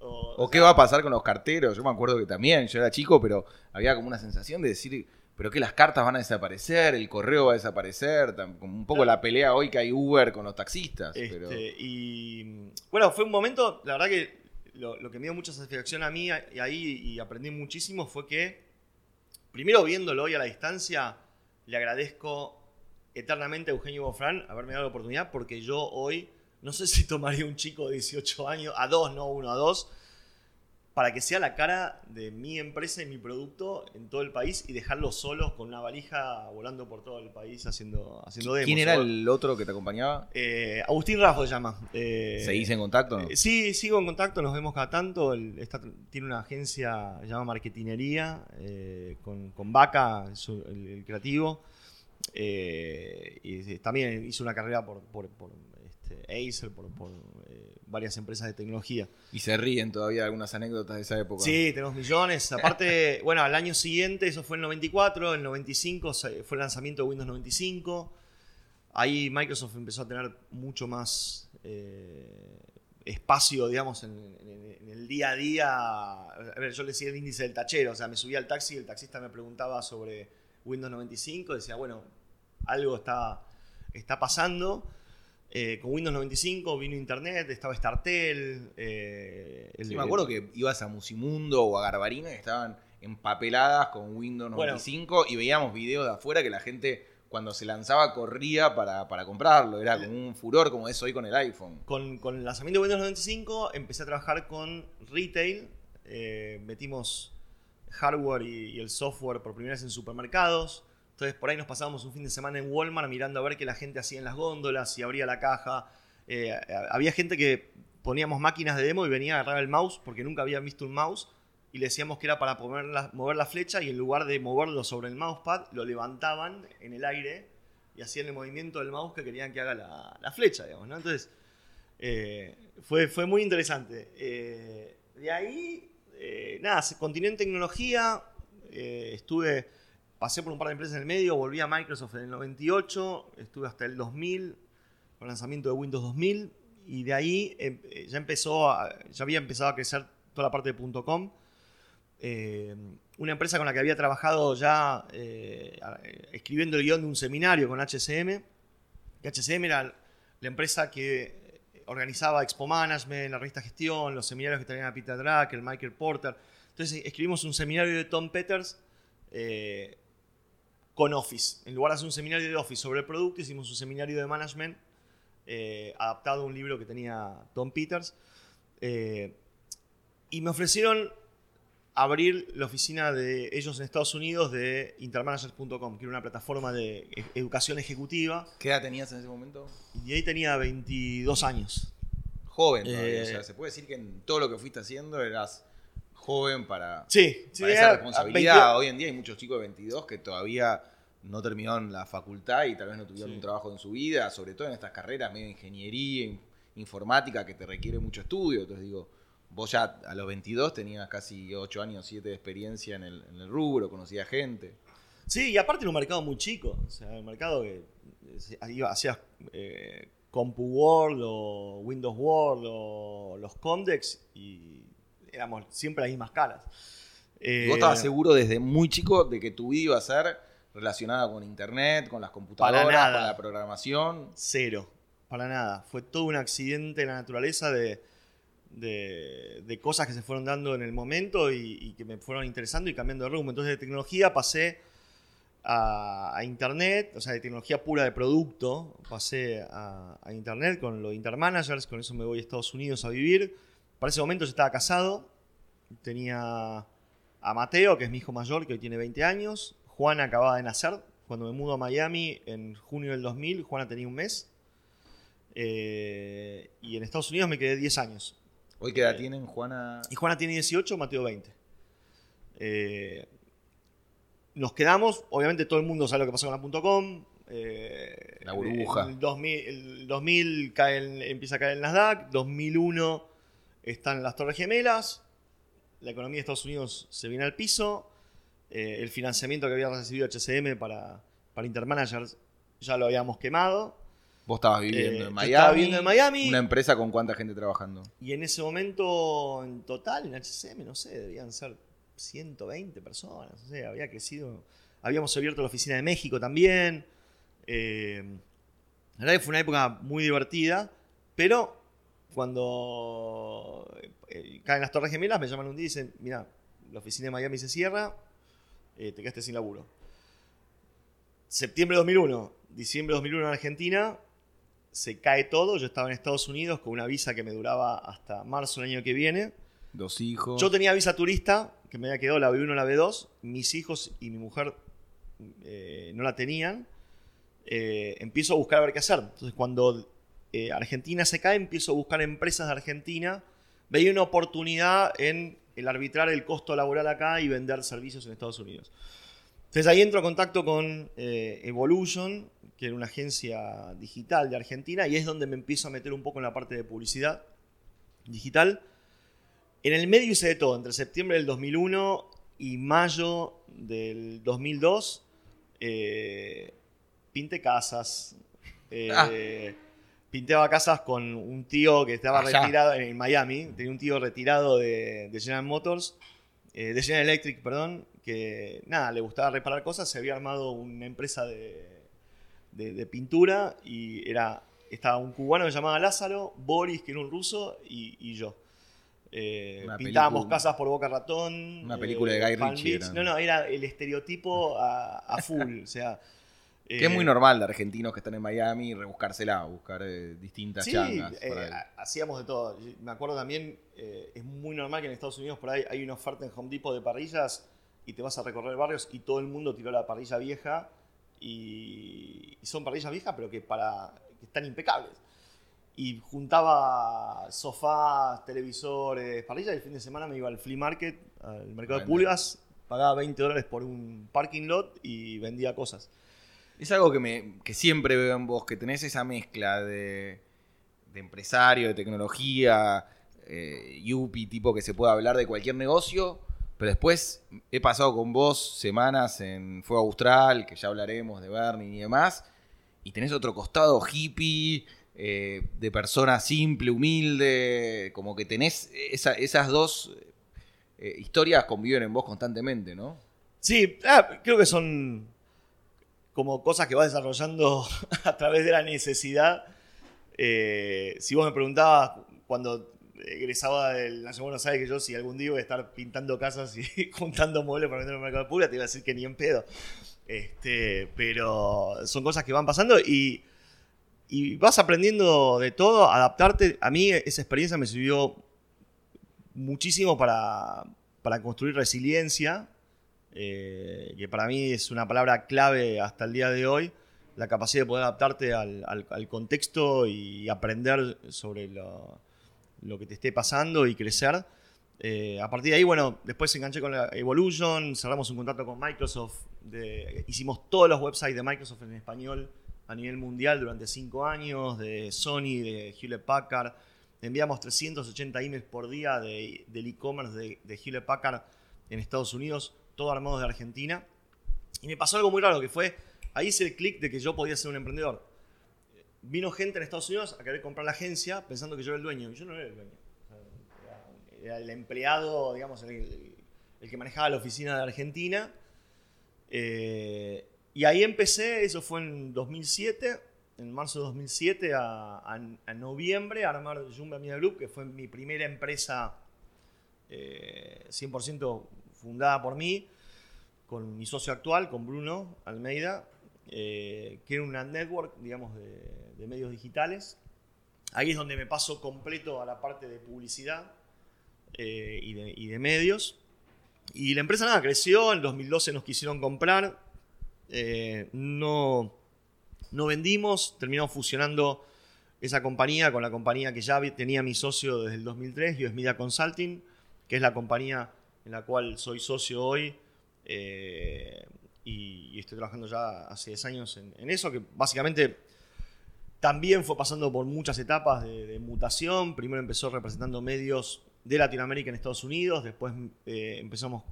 O, qué va a pasar con los carteros. Yo me acuerdo que también, yo era chico, pero había como una sensación de decir, pero que las cartas van a desaparecer, el correo va a desaparecer, como un poco la pelea hoy que hay Uber con los taxistas. Este, y bueno, fue un momento, la verdad que lo, que me dio mucha satisfacción a mí y ahí y aprendí muchísimo fue que, primero viéndolo hoy a la distancia, le agradezco eternamente a Eugenio Bofrán haberme dado la oportunidad porque yo hoy, no sé si tomaría un chico de 18 años, a dos, no uno, a dos, para que sea la cara de mi empresa y mi producto en todo el país y dejarlos solos con una valija volando por todo el país haciendo, haciendo demos. ¿Quién era el otro que te acompañaba? Eh, Agustín Rajo se llama. Eh, ¿Seguís en contacto? Eh, sí, sigo en contacto, nos vemos cada tanto. tiene una agencia llamada Marketinería con, con Vaca, el, creativo. y también hizo una carrera por, por, este, Acer, por, varias empresas de tecnología. Y se ríen todavía algunas anécdotas de esa época. Sí, tenemos millones. Aparte, *laughs* bueno, al año siguiente, eso fue en el 94, en el 95 fue el lanzamiento de Windows 95. Ahí Microsoft empezó a tener mucho más eh, espacio, digamos, en, el día a día. A ver, yo le decía el índice del tachero, o sea, me subía al taxi y el taxista me preguntaba sobre Windows 95, decía, bueno, algo está, está pasando. Eh, con Windows 95 vino Internet, estaba Startel. Eh, me acuerdo que ibas a Musimundo o a Garbarina y estaban empapeladas con Windows 95 y veíamos videos de afuera que la gente cuando se lanzaba corría para, comprarlo. Era como un furor como es hoy con el iPhone. Con, el lanzamiento de Windows 95 empecé a trabajar con retail. Eh, metimos hardware y el software por primera vez en supermercados. Entonces por ahí nos pasábamos un fin de semana en Walmart mirando a ver qué la gente hacía en las góndolas, si abría la caja. Eh, había gente que poníamos máquinas de demo y venía a agarrar el mouse porque nunca había visto un mouse y le decíamos que era para la, mover la flecha y en lugar de moverlo sobre el mousepad lo levantaban en el aire y hacían el movimiento del mouse que querían que haga la, flecha, digamos. Entonces eh, fue, fue muy interesante. Eh, de ahí, nada, continué en tecnología, estuve pasé por un par de empresas en el medio, volví a Microsoft en el 98, estuve hasta el 2000, con el lanzamiento de Windows 2000, y de ahí em, eh, ya empezó, ya había empezado a crecer toda la parte de .com. Eh, una empresa con la que había trabajado ya eh, escribiendo el guion de un seminario con HCM. HCM era la empresa que organizaba Expo Management, la revista Gestión, los seminarios que tenían a Peter Drucker, Michael Porter. Entonces escribimos un seminario de Tom Peters con Office. En lugar de hacer un seminario de Office sobre el producto, hicimos un seminario de management eh, adaptado a un libro que tenía Tom Peters. Eh, y me ofrecieron abrir la oficina de ellos en Estados Unidos de intermanagers.com, que era una plataforma de e- educación ejecutiva. ¿Qué edad tenías en ese momento? Y ahí tenía 22 años. Joven todavía. Eh, o sea, se puede decir que en todo lo que fuiste haciendo eras joven para, Sí, sí, para era esa responsabilidad. 22 Hoy en día hay muchos chicos de 22 que todavía no terminaron la facultad y tal vez no tuvieron Sí. un trabajo en su vida, sobre todo en estas carreras medio ingeniería, in- informática, que te requiere mucho estudio. Entonces digo, vos ya a los 22 tenías casi 8 años, 7 de experiencia en el, en el rubro, conocías gente. Sí, y aparte era un mercado muy chico. O sea, un mercado que eh, iba- hacías eh, Compu World o Windows World o los Comdex y éramos siempre las mismas caras. Eh, vos estabas seguro desde muy chico de que tu vida iba a ser relacionada con internet, con las computadoras, nada. con la programación. Cero, para nada. Fue todo un accidente en la naturaleza de, de, de cosas que se fueron dando en el momento y, y que me fueron interesando y cambiando de rumbo. Entonces de tecnología pasé a, a internet, o sea, de tecnología pura de producto, pasé a, a internet con los intermanagers, con eso me voy a Estados Unidos a vivir. Para ese momento yo estaba casado, tenía a Mateo, que es mi hijo mayor, que hoy tiene 20 años. Juana acababa de nacer. Cuando me mudo a Miami en junio del 2000, Juana tenía un mes. Eh, y en Estados Unidos me quedé 10 años. Hoy qué edad Eh, tienen, Juana. Y Juana tiene 18, Mateo 20. Eh, nos quedamos, obviamente todo el mundo sabe lo que pasó con la .com. La burbuja. El 2000, el 2000 cae el- empieza a caer el Nasdaq, 2001 están las Torres Gemelas, la economía de Estados Unidos se viene al piso, eh, el financiamiento que había recibido HCM para, para Intermanagers ya lo habíamos quemado. Vos estabas viviendo Eh, en yo Miami. estaba viviendo en Miami. Una empresa con cuánta gente trabajando. Y en ese momento, en total, en HCM, no sé, debían ser 120 personas. Había crecido. Habíamos abierto la oficina de México también. Eh, la verdad que fue una época muy divertida, pero cuando eh, caen las Torres Gemelas, me llaman un día y dicen: Mira, la oficina de Miami se cierra, eh, te quedaste sin laburo. Septiembre de 2001, diciembre de 2001 en Argentina, se cae todo. Yo estaba en Estados Unidos con una visa que me duraba hasta marzo del año que viene. Dos hijos. Yo tenía visa turista, que me había quedado la B1 la B2. Mis hijos y mi mujer eh, no la tenían. Eh, empiezo a buscar a ver qué hacer. Entonces, cuando eh, Argentina se cae, empiezo a buscar empresas de Argentina. Veía una oportunidad en el arbitrar el costo laboral acá y vender servicios en Estados Unidos. Entonces ahí entro en contacto con eh, Evolution, que era una agencia digital de Argentina, y es donde me empiezo a meter un poco en la parte de publicidad digital. En el medio hice de todo, entre septiembre del 2001 y mayo del 2002, eh, pinté casas. eh, Ah. Pinteaba casas con un tío que estaba Allá. retirado en Miami, tenía un tío retirado de, de General Motors, eh, de General Electric, perdón, que nada, le gustaba reparar cosas, se había armado una empresa de, de- de pintura y era, estaba un cubano que se llamaba Lázaro, Boris, que era un ruso, y, y yo. Eh, pintábamos película- casas por Boca Ratón. eh, Una película de Guy Palm Ritchie. No, no, era el estereotipo a, a full. o sea, Que es muy eh, normal de argentinos que están en Miami rebuscársela, buscar eh, distintas Sí, changas. eh, hacíamos de todo. Me acuerdo también, eh, es muy normal que en Estados Unidos por ahí hay una oferta en Home Depot de parrillas y te vas a recorrer barrios y todo el mundo tiró la parrilla vieja y, y son parrillas viejas pero que, para, que están impecables. Y juntaba sofás, televisores, parrillas y el fin de semana me iba al flea market, al mercado de pulgas, pagaba 20 dólares por un parking lot y vendía cosas. Es algo que, me, que siempre veo en vos, que tenés esa mezcla de, empresario, de tecnología, eh, yuppie, tipo que se puede hablar de cualquier negocio, pero después he pasado con vos semanas en Fuego Austral, que ya hablaremos de Bernie y demás, y tenés otro costado hippie, eh, de persona simple, humilde, como que tenés esa- esas dos eh, historias conviven en vos constantemente, ¿no? Sí, ah, creo que son como cosas que vas desarrollando *laughs* a través de la necesidad. Eh, si vos me preguntabas cuando egresaba de la Nación de Buenos que yo si algún día iba a estar pintando casas y *laughs* juntando muebles para vender en el mercado pura, te iba a decir que ni en pedo. Este, pero son cosas que van pasando y y vas aprendiendo de todo, adaptarte. A mí esa experiencia me sirvió muchísimo para, para construir resiliencia, eh, que para mí es una palabra clave hasta el día de hoy, la capacidad de poder adaptarte al, al, contexto y aprender sobre lo, lo, que te esté pasando y crecer. Eh, a partir de ahí, bueno, después enganché con la Evolution, cerramos un contrato con Microsoft, hicimos todos los websites de Microsoft en español a nivel mundial durante cinco años, de Sony, de Hewlett Packard. Enviamos 380 emails por día de, del e-commerce de, de Hewlett Packard en Estados Unidos, todo armado de Argentina. Y me pasó algo muy raro, que fue, ahí hice el clic de que yo podía ser un emprendedor. Vino gente en Estados Unidos a querer comprar la agencia pensando que yo era el dueño, y yo no era el dueño. Era el empleado, digamos, el, que manejaba la oficina de Argentina. Eh, y ahí empecé, eso fue en 2007, en marzo de 2007 a, noviembre, a armar Jumba Media Group, que fue mi primera empresa 100% eh, fundada por mí, con mi socio actual, con Bruno Almeida, eh, que era una network, digamos, de, medios digitales. Ahí es donde me paso completo a la parte de publicidad eh, y, de, medios. Y la empresa nada, creció, en 2012 nos quisieron comprar, eh, no, no vendimos, terminamos fusionando esa compañía con la compañía que ya tenía mi socio desde el 2003, US Media Consulting, que es la compañía en la cual soy socio hoy eh, y, estoy trabajando ya hace 10 años en, eso, que básicamente también fue pasando por muchas etapas de, mutación. Primero empezó representando medios de Latinoamérica en Estados Unidos, después eh, empezamos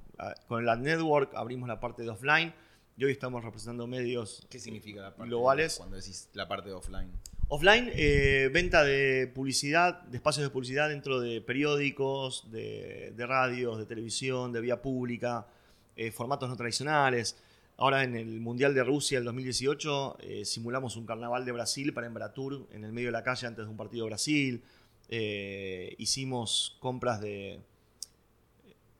con el Ad Network, abrimos la parte de offline y hoy estamos representando medios ¿Qué significa la parte globales. cuando decís la parte de offline? Offline, eh, venta de publicidad, de espacios de publicidad dentro de periódicos, de, radios, de televisión, de vía pública, eh, formatos no tradicionales. Ahora en el Mundial de Rusia del 2018 eh, simulamos un carnaval de Brasil para Embratur en el medio de la calle antes de un partido de Brasil. hicimos compras de,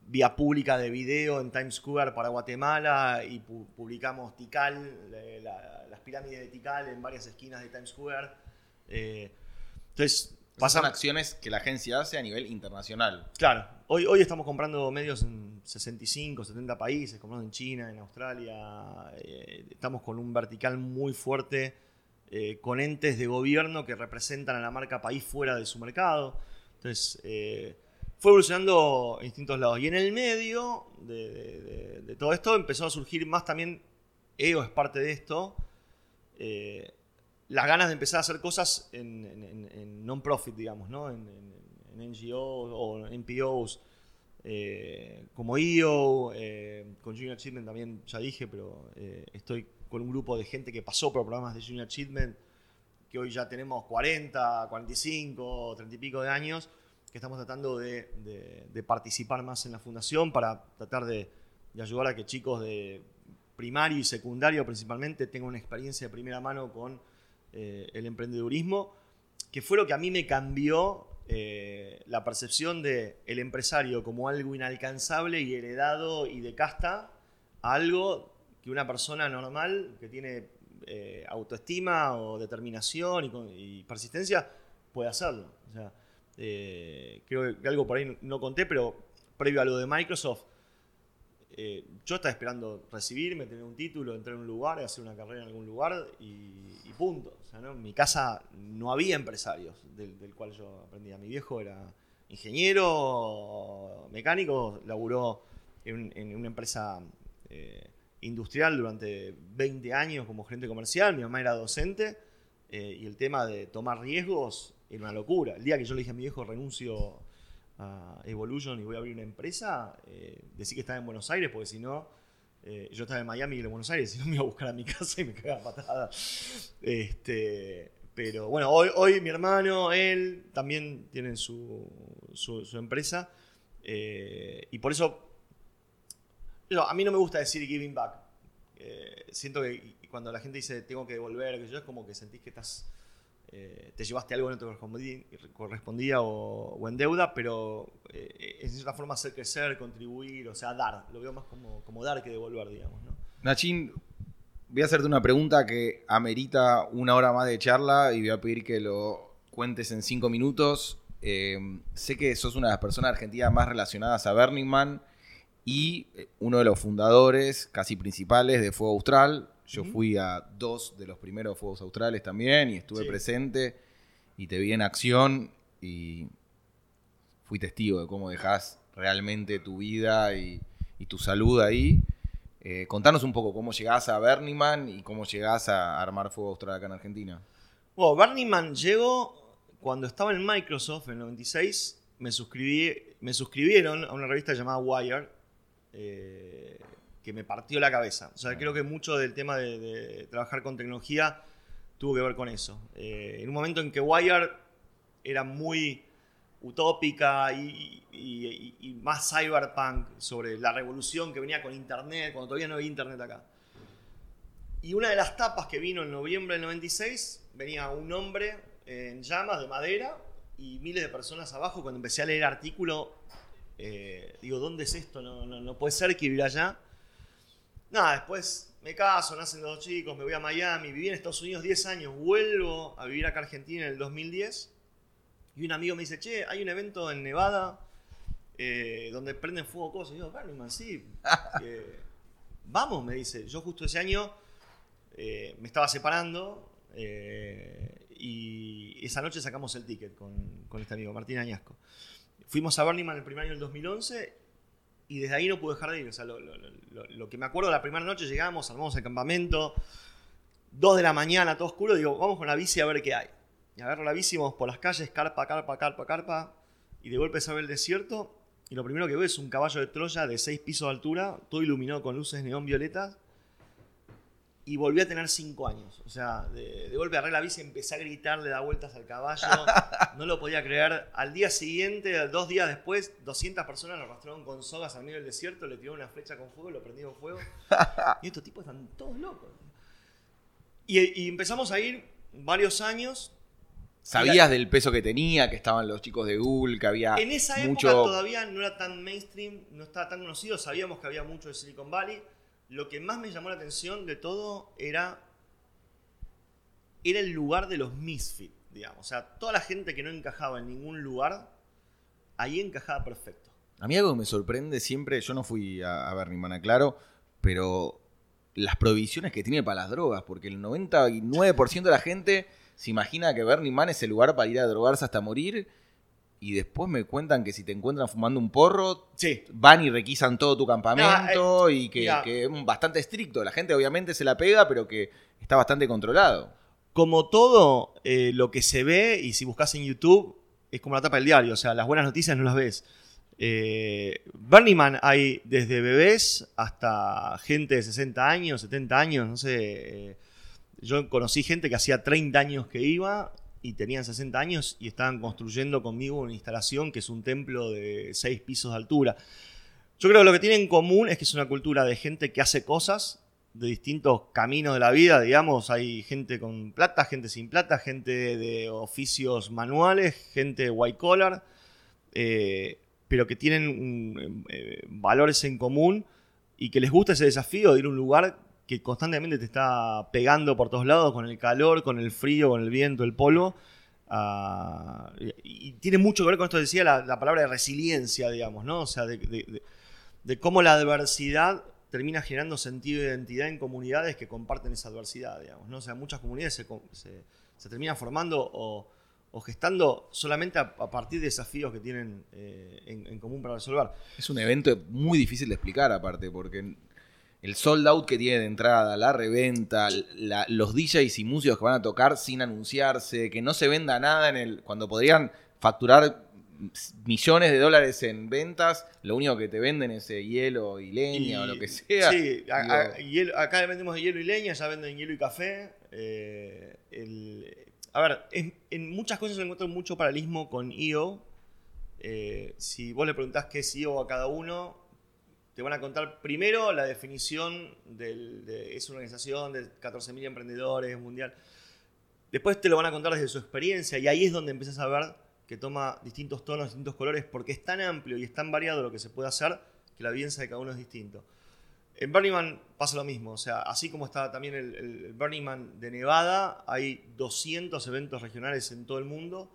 vía pública de video en Times Square para Guatemala y publicamos Tikal, las pirámides de Tikal en varias esquinas de Times Square. Eh, entonces, pasan acciones que la agencia hace a nivel internacional. Claro, hoy, hoy estamos comprando medios en 65, 70 países, comprando en China, en Australia. Eh, estamos con un vertical muy fuerte eh, con entes de gobierno que representan a la marca país fuera de su mercado. Entonces, fue evolucionando en distintos lados. Y en el medio de, todo esto empezó a surgir más también, EO es parte de esto, eh, las ganas de empezar a hacer cosas en, non-profit, digamos, ¿no? en, NGOs o NPOs. Eh, como EO, eh, con Junior Achievement también ya dije, pero estoy con un grupo de gente que pasó por programas de Junior Achievement, que hoy ya tenemos 40, 45, 30 y pico de años, que estamos tratando de, participar más en la fundación para tratar de, ayudar a que chicos de primario y secundario principalmente tengan una experiencia de primera mano con eh, el emprendedurismo, que fue lo que a mí me cambió eh, la percepción del el empresario como algo inalcanzable y heredado y de casta a algo que una persona normal que tiene eh, autoestima o determinación y, y, persistencia puede hacerlo. O sea, eh, creo que algo por ahí no conté, pero previo a lo de Microsoft, eh, yo estaba esperando recibirme, tener un título, entrar en un lugar, hacer una carrera en algún lugar y, punto. En mi casa no había empresarios del, cual yo aprendía. Mi viejo era ingeniero, mecánico, laburó en, una empresa eh, industrial durante 20 años como gerente comercial, mi mamá era docente y el tema de tomar riesgos era una locura. El día que yo le dije a mi viejo renuncio a Evolution y voy a abrir una empresa, eh, decí que estaba en Buenos Aires, porque si no, eh, yo estaba en Miami y en Buenos Aires, *laughs* si no me iba a buscar a mi casa y me cagaba patada. Este, pero bueno, hoy, hoy mi hermano, él, también tienen su, su, empresa. Eh, y por eso, a mí no me gusta decir giving back. Eh, siento que cuando la gente dice tengo que devolver, que yo es como que sentís que estás eh, te llevaste algo que no te correspondía, o, en deuda, pero eh, es una forma hacer crecer, contribuir, o sea, dar. Lo veo más como, como dar que devolver, digamos. ¿no? Nachín, voy a hacerte una pregunta que amerita una hora más de charla y voy a pedir que lo cuentes en cinco minutos. Eh, sé que sos una de las personas argentinas más relacionadas a Burning Man y eh, uno de los fundadores casi principales de Fuego Austral. Yo fui a dos de los primeros Fuegos Australes también y estuve Sí. presente y te vi en acción y fui testigo de cómo dejás realmente tu vida y, y tu salud ahí. Eh, contanos un poco cómo llegás a Burning Man y cómo llegás a armar Fuego Austral acá en Argentina. Bueno, Burning Man llegó cuando estaba en Microsoft en el 96. Me, suscribí, me suscribieron a una revista llamada Wire eh, que me partió la cabeza. O sea, creo que mucho del tema de, de trabajar con tecnología tuvo que ver con eso. Eh, en un momento en que Wire era muy utópica y, y- y- más cyberpunk sobre la revolución que venía con Internet, cuando todavía no había Internet acá. Y una de las tapas que vino en noviembre del 96, venía un hombre en llamas de madera y miles de personas abajo. Cuando empecé a leer el artículo, eh, digo, ¿dónde es esto? No, no, no puede ser que vivir allá. Nada, después me caso, nacen dos chicos, me voy a Miami, viví en Estados Unidos 10 años, vuelvo a vivir acá a Argentina en el 2010. Y un amigo me dice, che, hay un evento en Nevada eh, donde prenden fuego cosas. Y yo, Man, sí. *laughs* eh, vamos, me dice. Yo justo ese año eh, me estaba separando y esa noche sacamos el ticket con, con este amigo, Martín Añasco. Fuimos a Burning Man el primer año del 2011 y desde ahí no pude dejar de ir. O sea, lo, que me acuerdo, la primera noche llegamos, armamos el campamento, 2 de la mañana, todo oscuro, digo, vamos con la bici a ver qué hay. Y agarro la bici, vamos por las calles, carpa, carpa, carpa, carpa, y de golpe se ve el desierto, y lo primero que veo es un caballo de Troya de 6 pisos de altura, todo iluminado con luces neón violetas, y volví a tener 5 años. O sea, de, de golpe agarré la bici, empecé a gritar, le da vueltas al caballo, *laughs* no lo podía creer. Al día siguiente, dos días después, 200 personas lo arrastraron con sogas al medio del desierto, le tiraron una flecha con fuego, lo prendieron fuego. *laughs* Y estos tipos están todos locos. Y, y empezamos a ir varios años. ¿Sabías del peso que tenía, que estaban los chicos de Google, que había En esa época mucho... todavía no era tan mainstream, no estaba tan conocido, sabíamos que había mucho de Silicon Valley. Lo que más me llamó la atención de todo era, era el lugar de los misfit, digamos. O sea, toda la gente que no encajaba en ningún lugar, ahí encajaba perfecto. A mí algo que me sorprende siempre, yo no fui a, a Burning Man, aclaro, pero las prohibiciones que tiene para las drogas, porque el 99% de la gente se imagina que Burning Man es el lugar para ir a drogarse hasta morir, y después me cuentan que si te encuentran fumando un porro, Sí, van y requisan todo tu campamento y que, mira. que es bastante estricto. La gente obviamente se la pega, pero que está bastante controlado. como todo eh, lo que se ve, y si buscas en YouTube, es como la tapa del diario, o sea, las buenas noticias no las ves. Eh, Burning Man hay desde bebés hasta gente de 60 años, 70 años, no sé. eh, yo conocí gente que hacía 30 años que iba y tenían 60 años y estaban construyendo conmigo una instalación que es un templo de 6 pisos de altura. Yo creo que lo que tienen en común es que es una cultura de gente que hace cosas de distintos caminos de la vida, digamos. Hay gente con plata, gente sin plata, gente de oficios manuales, gente white collar, eh, pero que tienen eh, valores en común y que les gusta ese desafío de ir a un lugar que constantemente te está pegando por todos lados con el calor, con el frío, con el viento, el polvo. Ah, y, tiene mucho que ver con esto que decía la, la palabra de resiliencia, digamos, ¿no? O sea, de, cómo la adversidad termina generando sentido de identidad en comunidades que comparten esa adversidad, digamos, ¿no? O sea, muchas comunidades se, terminan formando o, gestando solamente a, a partir de desafíos que tienen eh, en, en común para resolver. Es un evento muy difícil de explicar aparte, porque el sold out que tiene de entrada, la reventa, la- los DJs y músicos que van a tocar sin anunciarse, que no se venda nada en el cuando podrían facturar millones de dólares en ventas, lo único que te venden es eh, hielo y leña o lo que sea. Sí, a- a- hielo- acá vendemos hielo y leña, ya venden hielo y café. eh, el- a ver, en, en muchas cosas encuentro mucho paralelismo con IO. Eh, si vos le preguntás qué es IO a cada uno, te van a contar primero la definición de, es una organización de 14.000 emprendedores mundial. Después te lo van a contar desde su experiencia y ahí es donde empiezas a ver que toma distintos tonos, distintos colores, porque es tan amplio y es tan variado lo que se puede hacer que la audiencia de cada uno es distinto. En Burning Man pasa lo mismo, o sea, así como está también el, el Burning Man de Nevada, hay 200 eventos regionales en todo el mundo.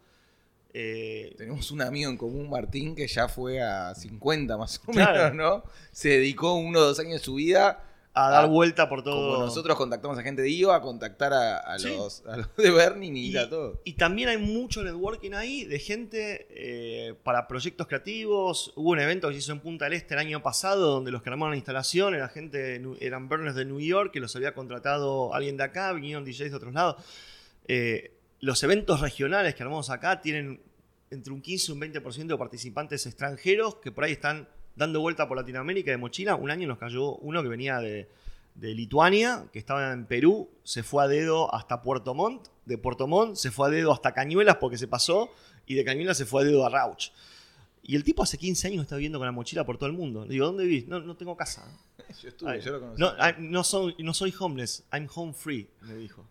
Eh, Tenemos un amigo en común, Martín, que ya fue a 50 más o Claro. menos, ¿no? Se dedicó uno o dos años de su vida a dar vuelta por todo. Como nosotros contactamos a gente de IVA, a contactar a, a Sí. los, a los de Bernie y, a todo. y también hay mucho networking ahí de gente eh, para proyectos creativos. Hubo un evento que se hizo en Punta del Este el año pasado donde los que armaron la instalación era gente, eran burners de New York que los había contratado alguien de acá, vinieron DJs de otros lados. Eh, los eventos regionales que armamos acá tienen entre un 15 y un 20% de participantes extranjeros que por ahí están dando vuelta por Latinoamérica de mochila. Un año nos cayó uno que venía de, de Lituania, que estaba en Perú, se fue a dedo hasta Puerto Montt, de Puerto Montt se fue a dedo hasta Cañuelas porque se pasó, y de Cañuelas se fue a dedo a Rauch. Y el tipo hace 15 años está viviendo con la mochila por todo el mundo. Le digo, ¿dónde vivís? No, no tengo casa. *laughs* Yo estuve, Ay, yo lo conocí. No, I- no soy, no soy homeless, I'm home free, me dijo.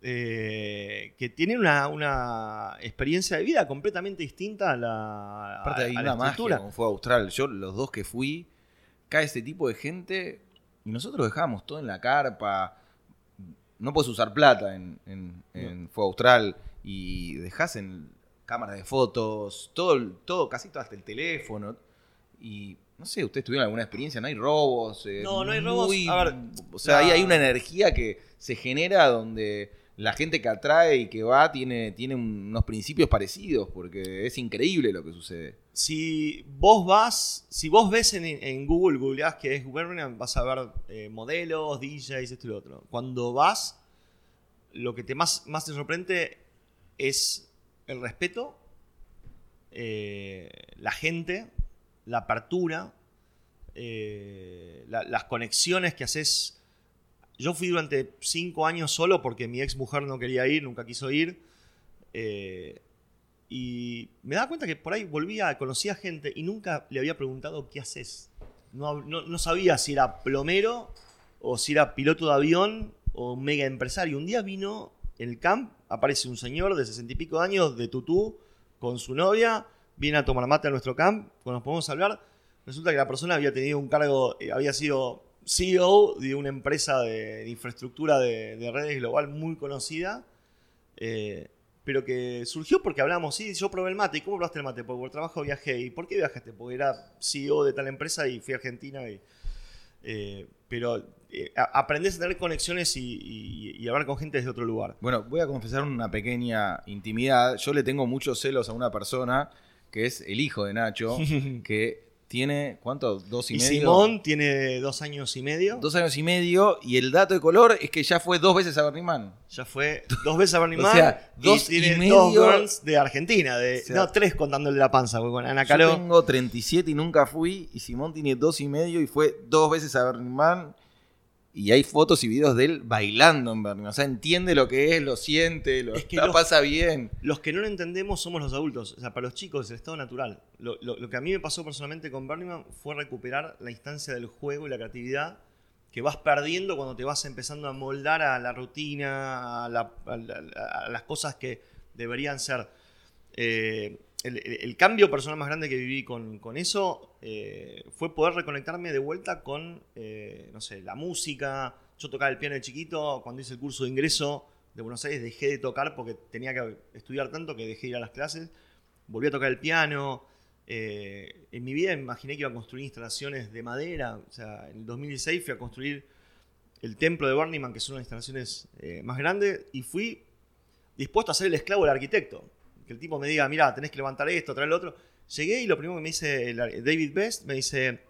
Eh, que tiene una, una experiencia de vida completamente distinta a la, Aparte hay una magia como fue a Austral. Yo, los dos que fui, cae ese tipo de gente y nosotros dejábamos todo en la carpa. No puedes usar plata en, en, en Fue Austral y dejás en cámaras de fotos, todo, todo, casi todo hasta el teléfono. Y no sé, ¿ustedes tuvieron alguna experiencia? ¿No hay robos? Eh, No, no hay robos. muy- A ver, o sea, ahí hay una energía que se genera donde la gente que atrae y que va tiene, tiene unos principios parecidos, porque es increíble lo que sucede. Si vos vas, si vos ves en, en Google, googleás que es Birmingham, vas a ver eh, modelos, DJs, esto y lo otro. Cuando vas, lo que te más, más te sorprende es el respeto, eh, la gente, la apertura, eh, la- las conexiones que haces. Yo fui durante cinco años solo porque mi ex mujer no quería ir, nunca quiso ir. Eh, y me daba cuenta que por ahí volvía, conocía gente y nunca le había preguntado qué haces. No, no- sabía si era plomero o si era piloto de avión o mega empresario. Un día vino el camp, aparece un señor de sesenta y pico de años de tutú con su novia, viene a tomar mate a nuestro camp, cuando nos podemos hablar. Resulta que la persona había tenido un cargo, eh, había sido CEO de una empresa de, de infraestructura de, de redes global muy conocida. eh, pero que surgió porque hablamos, sí, yo probé el mate. ¿Y cómo probaste el mate? Porque por trabajo viajé. ¿Y por qué viajaste? Porque era CEO de tal empresa y fui a Argentina. Y, eh, pero eh, a- aprendés a tener conexiones y, y- y hablar con gente desde otro lugar. Bueno, voy a confesar una pequeña intimidad. Yo le tengo muchos celos a una persona que es el hijo de Nacho, *laughs* que tiene, ¿cuánto? Dos y, Y medio. Simón tiene dos años y medio. Dos años y medio. Y el dato de color es que ya fue dos veces a Burning Man. Ya fue dos veces a Burning *laughs* O Man. sea, y dos y tiene medio- dos burns de Argentina. De, O sea, no, tres contándole la panza, con Ana Yo Caro. tengo 37 y nunca fui. Y Simón tiene dos y medio y fue dos veces a Burning Man. Y hay fotos y videos de él bailando en Man. O sea, entiende lo que es, lo siente, lo Es que los- pasa bien. Los que no lo entendemos somos los adultos. O sea, para los chicos es el estado natural. Lo, lo- lo que a mí me pasó personalmente con Burning fue recuperar la instancia del juego y la creatividad que vas perdiendo cuando te vas empezando a moldar a la rutina, a, la- a la- a las cosas que deberían ser. Eh, el, cambio personal más grande que viví con, eso eh, fue poder reconectarme de vuelta con, eh, no sé, la música. Yo tocaba el piano de chiquito, cuando hice el curso de ingreso de Buenos Aires dejé de tocar porque tenía que estudiar tanto que dejé de ir a las clases. Volví a tocar el piano. Eh, en mi vida imaginé que iba a construir instalaciones de madera. O sea, en el 2016 fui a construir el templo de Burning Man, que son las instalaciones más grandes, y fui dispuesto a ser el esclavo del arquitecto. Que el tipo me diga, mira, tenés que levantar esto, traer lo otro. Llegué y lo primero que me dice David Best, me dice,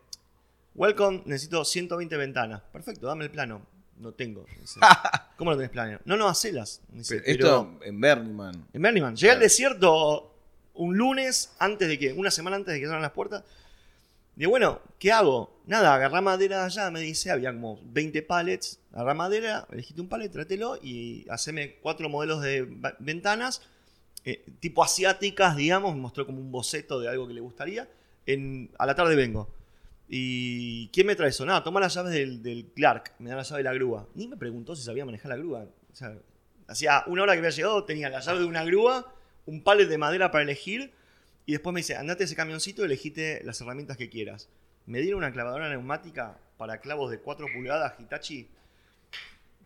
welcome, necesito 120 ventanas. Perfecto, dame el plano. No tengo. Dice, *laughs* ¿Cómo no tenés plano? No, no, hacelas. Pero esto en Burning Man. en Burning Man. Llegué al desierto un lunes antes de que, una semana antes de que abran las puertas. Digo, bueno, ¿qué hago? Nada, agarrá madera allá, me dice, había como 20 pallets. Agarrá madera, elegiste un pallet, tráetelo y haceme cuatro modelos de ventanas, eh, tipo asiáticas, digamos. Me mostró como un boceto de algo que le gustaría. En, a la tarde vengo. ¿Y quién me trae eso? Nada, toma las llaves del, Clark, me da la llave de la grúa. Ni me preguntó si sabía manejar la grúa. O hacía una hora que había llegado, tenía la llave de una grúa, un pallet de madera para elegir, y después me dice, andate ese camioncito y elegite las herramientas que quieras. Me dieron una clavadora neumática para clavos de 4 pulgadas Hitachi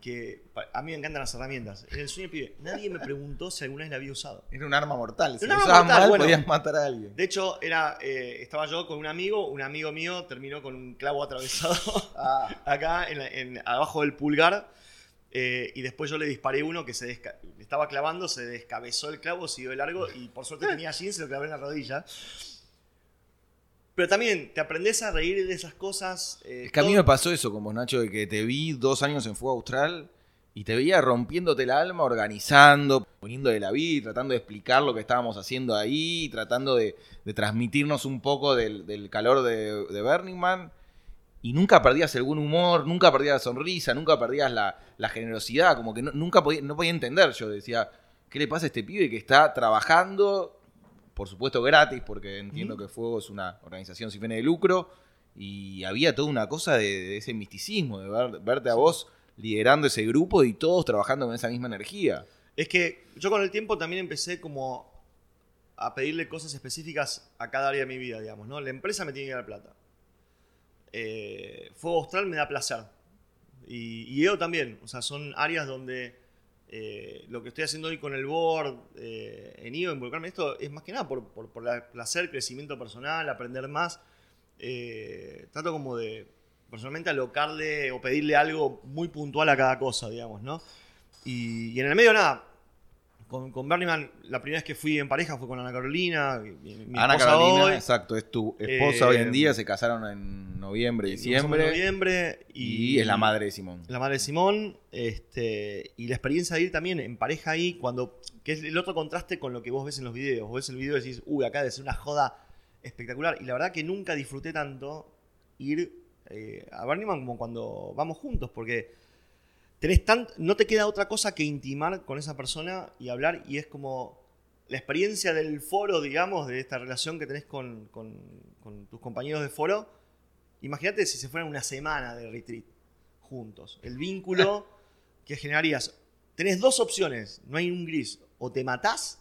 que a mí me encantan las herramientas. En el sueño pibe, nadie me preguntó si alguna vez la había usado. Era un arma mortal. Si arma usabas mortal, mal, bueno. podías matar a alguien. De hecho, era, eh, estaba yo con un amigo, un amigo mío terminó con un clavo atravesado Ah, *laughs* acá en la- en- abajo del pulgar. eh, y después yo le disparé uno que se estaba clavando, se descabezó el clavo, siguió de largo y por suerte tenía jeans, se lo clavé en la rodilla. Pero también te aprendes a reír de esas cosas. eh, es que a mí me pasó eso con vos, Nacho, de que te vi dos años en Fuego Austral y te veía rompiéndote el alma, organizando, poniendo de la vida, tratando de explicar lo que estábamos haciendo ahí, tratando de, de transmitirnos un poco del, del calor de, de Burning Man. Y nunca perdías el buen humor, nunca perdías la sonrisa, nunca perdías la, la generosidad, como que no- nunca podía, no podía entender. Yo decía, ¿qué le pasa a este pibe que está trabajando, por supuesto gratis, porque entiendo que Fuego es una organización sin fines de lucro, y había toda una cosa de, de ese misticismo, de ver- verte a vos liderando ese grupo y todos trabajando con esa misma energía. Es que yo con el tiempo también empecé como a pedirle cosas específicas a cada área de mi vida, digamos, ¿no? La empresa me tiene que dar plata. Eh, Fuego Austral me da placer. Y, y EO también. O sea, son áreas donde eh, lo que estoy haciendo hoy con el board, eh, en IO, involucrarme en esto, es más que nada por, por, por la- placer, crecimiento personal, aprender más. Eh, trato como de personalmente alocarle o pedirle algo muy puntual a cada cosa, digamos, ¿no? Y, y en el medio nada. Con, con Bernie Man, la primera vez que fui en pareja fue con Ana Carolina. mi- mi Ana Carolina, hoy. exacto, es tu esposa Eh, hoy en día, se casaron en noviembre, diciembre, en noviembre y, es la madre de Simón. la madre de Simón, este, y la experiencia de ir también en pareja ahí, cuando, que es el otro contraste con lo que vos ves en los videos. Vos ves el video y decís, uy, acá debe ser una joda espectacular. Y la verdad que nunca disfruté tanto ir eh, a Burning Man como cuando vamos juntos, porque tenés tan, no te queda otra cosa que intimar con esa persona y hablar, y es como la experiencia del foro, digamos, de esta relación que tenés con, con- con tus compañeros de foro. Imagínate si se fueran una semana de retreat juntos. El vínculo *laughs* que generarías. Tenés dos opciones, no hay un gris. O te matás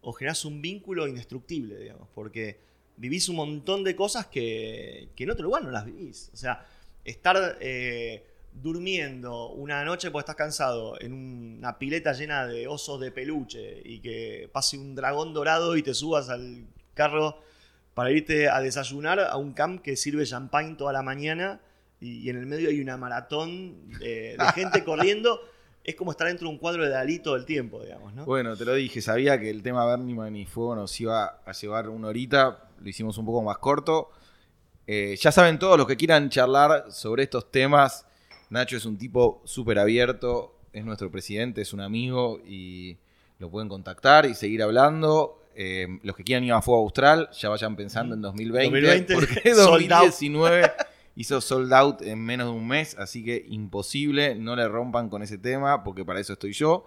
o generás un vínculo indestructible, digamos. Porque vivís un montón de cosas que, que en otro lugar no las vivís. O sea, estar eh, durmiendo una noche porque estás cansado en una pileta llena de osos de peluche y que pase un dragón dorado y te subas al carro para irte a desayunar a un camp que sirve champagne toda la mañana y, y en el medio hay una maratón de, de gente *laughs* corriendo. Es como estar dentro de un cuadro de Dalí todo el tiempo, digamos, ¿no? Bueno, te lo dije, sabía que el tema Bernie Man y Fuego nos iba a llevar una horita, lo hicimos un poco más corto. Eh, ya saben todos los que quieran charlar sobre estos temas, Nacho es un tipo súper abierto, es nuestro presidente, es un amigo y lo pueden contactar y seguir hablando. Eh, los que quieran ir a Fuego Austral, ya vayan pensando en 2020, 2020, porque *laughs* sold out. 2019 hizo sold out en menos de un mes, así que imposible, no le rompan con ese tema, porque para eso estoy yo.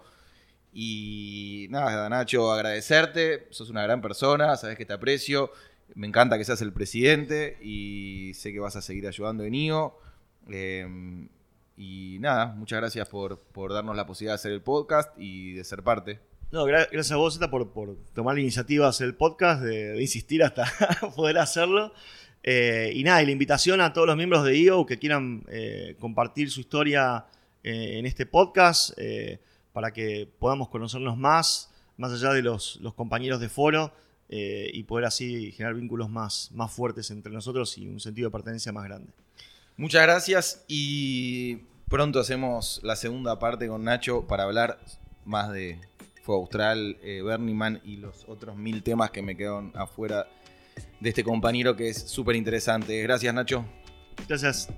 Y nada, Nacho, agradecerte, sos una gran persona, sabes que te aprecio, me encanta que seas el presidente y sé que vas a seguir ayudando en IO. Eh, y nada, muchas gracias por, por darnos la posibilidad de hacer el podcast y de ser parte. No, gra- gracias a vos, Zeta, por, por tomar la iniciativa de hacer el podcast, de, de insistir hasta *laughs* poder hacerlo. Eh, y nada, y la invitación a todos los miembros de IO que quieran eh, compartir su historia eh, en este podcast para que podamos conocernos más, más allá de los, los compañeros de foro y poder así generar vínculos más, más fuertes entre nosotros y un sentido de pertenencia más grande. Muchas gracias y pronto hacemos la segunda parte con Nacho para hablar más de Fuego Austral, eh, Burning Man y los otros mil temas que me quedaron afuera de este compañero que es súper interesante. Gracias Nacho. Gracias.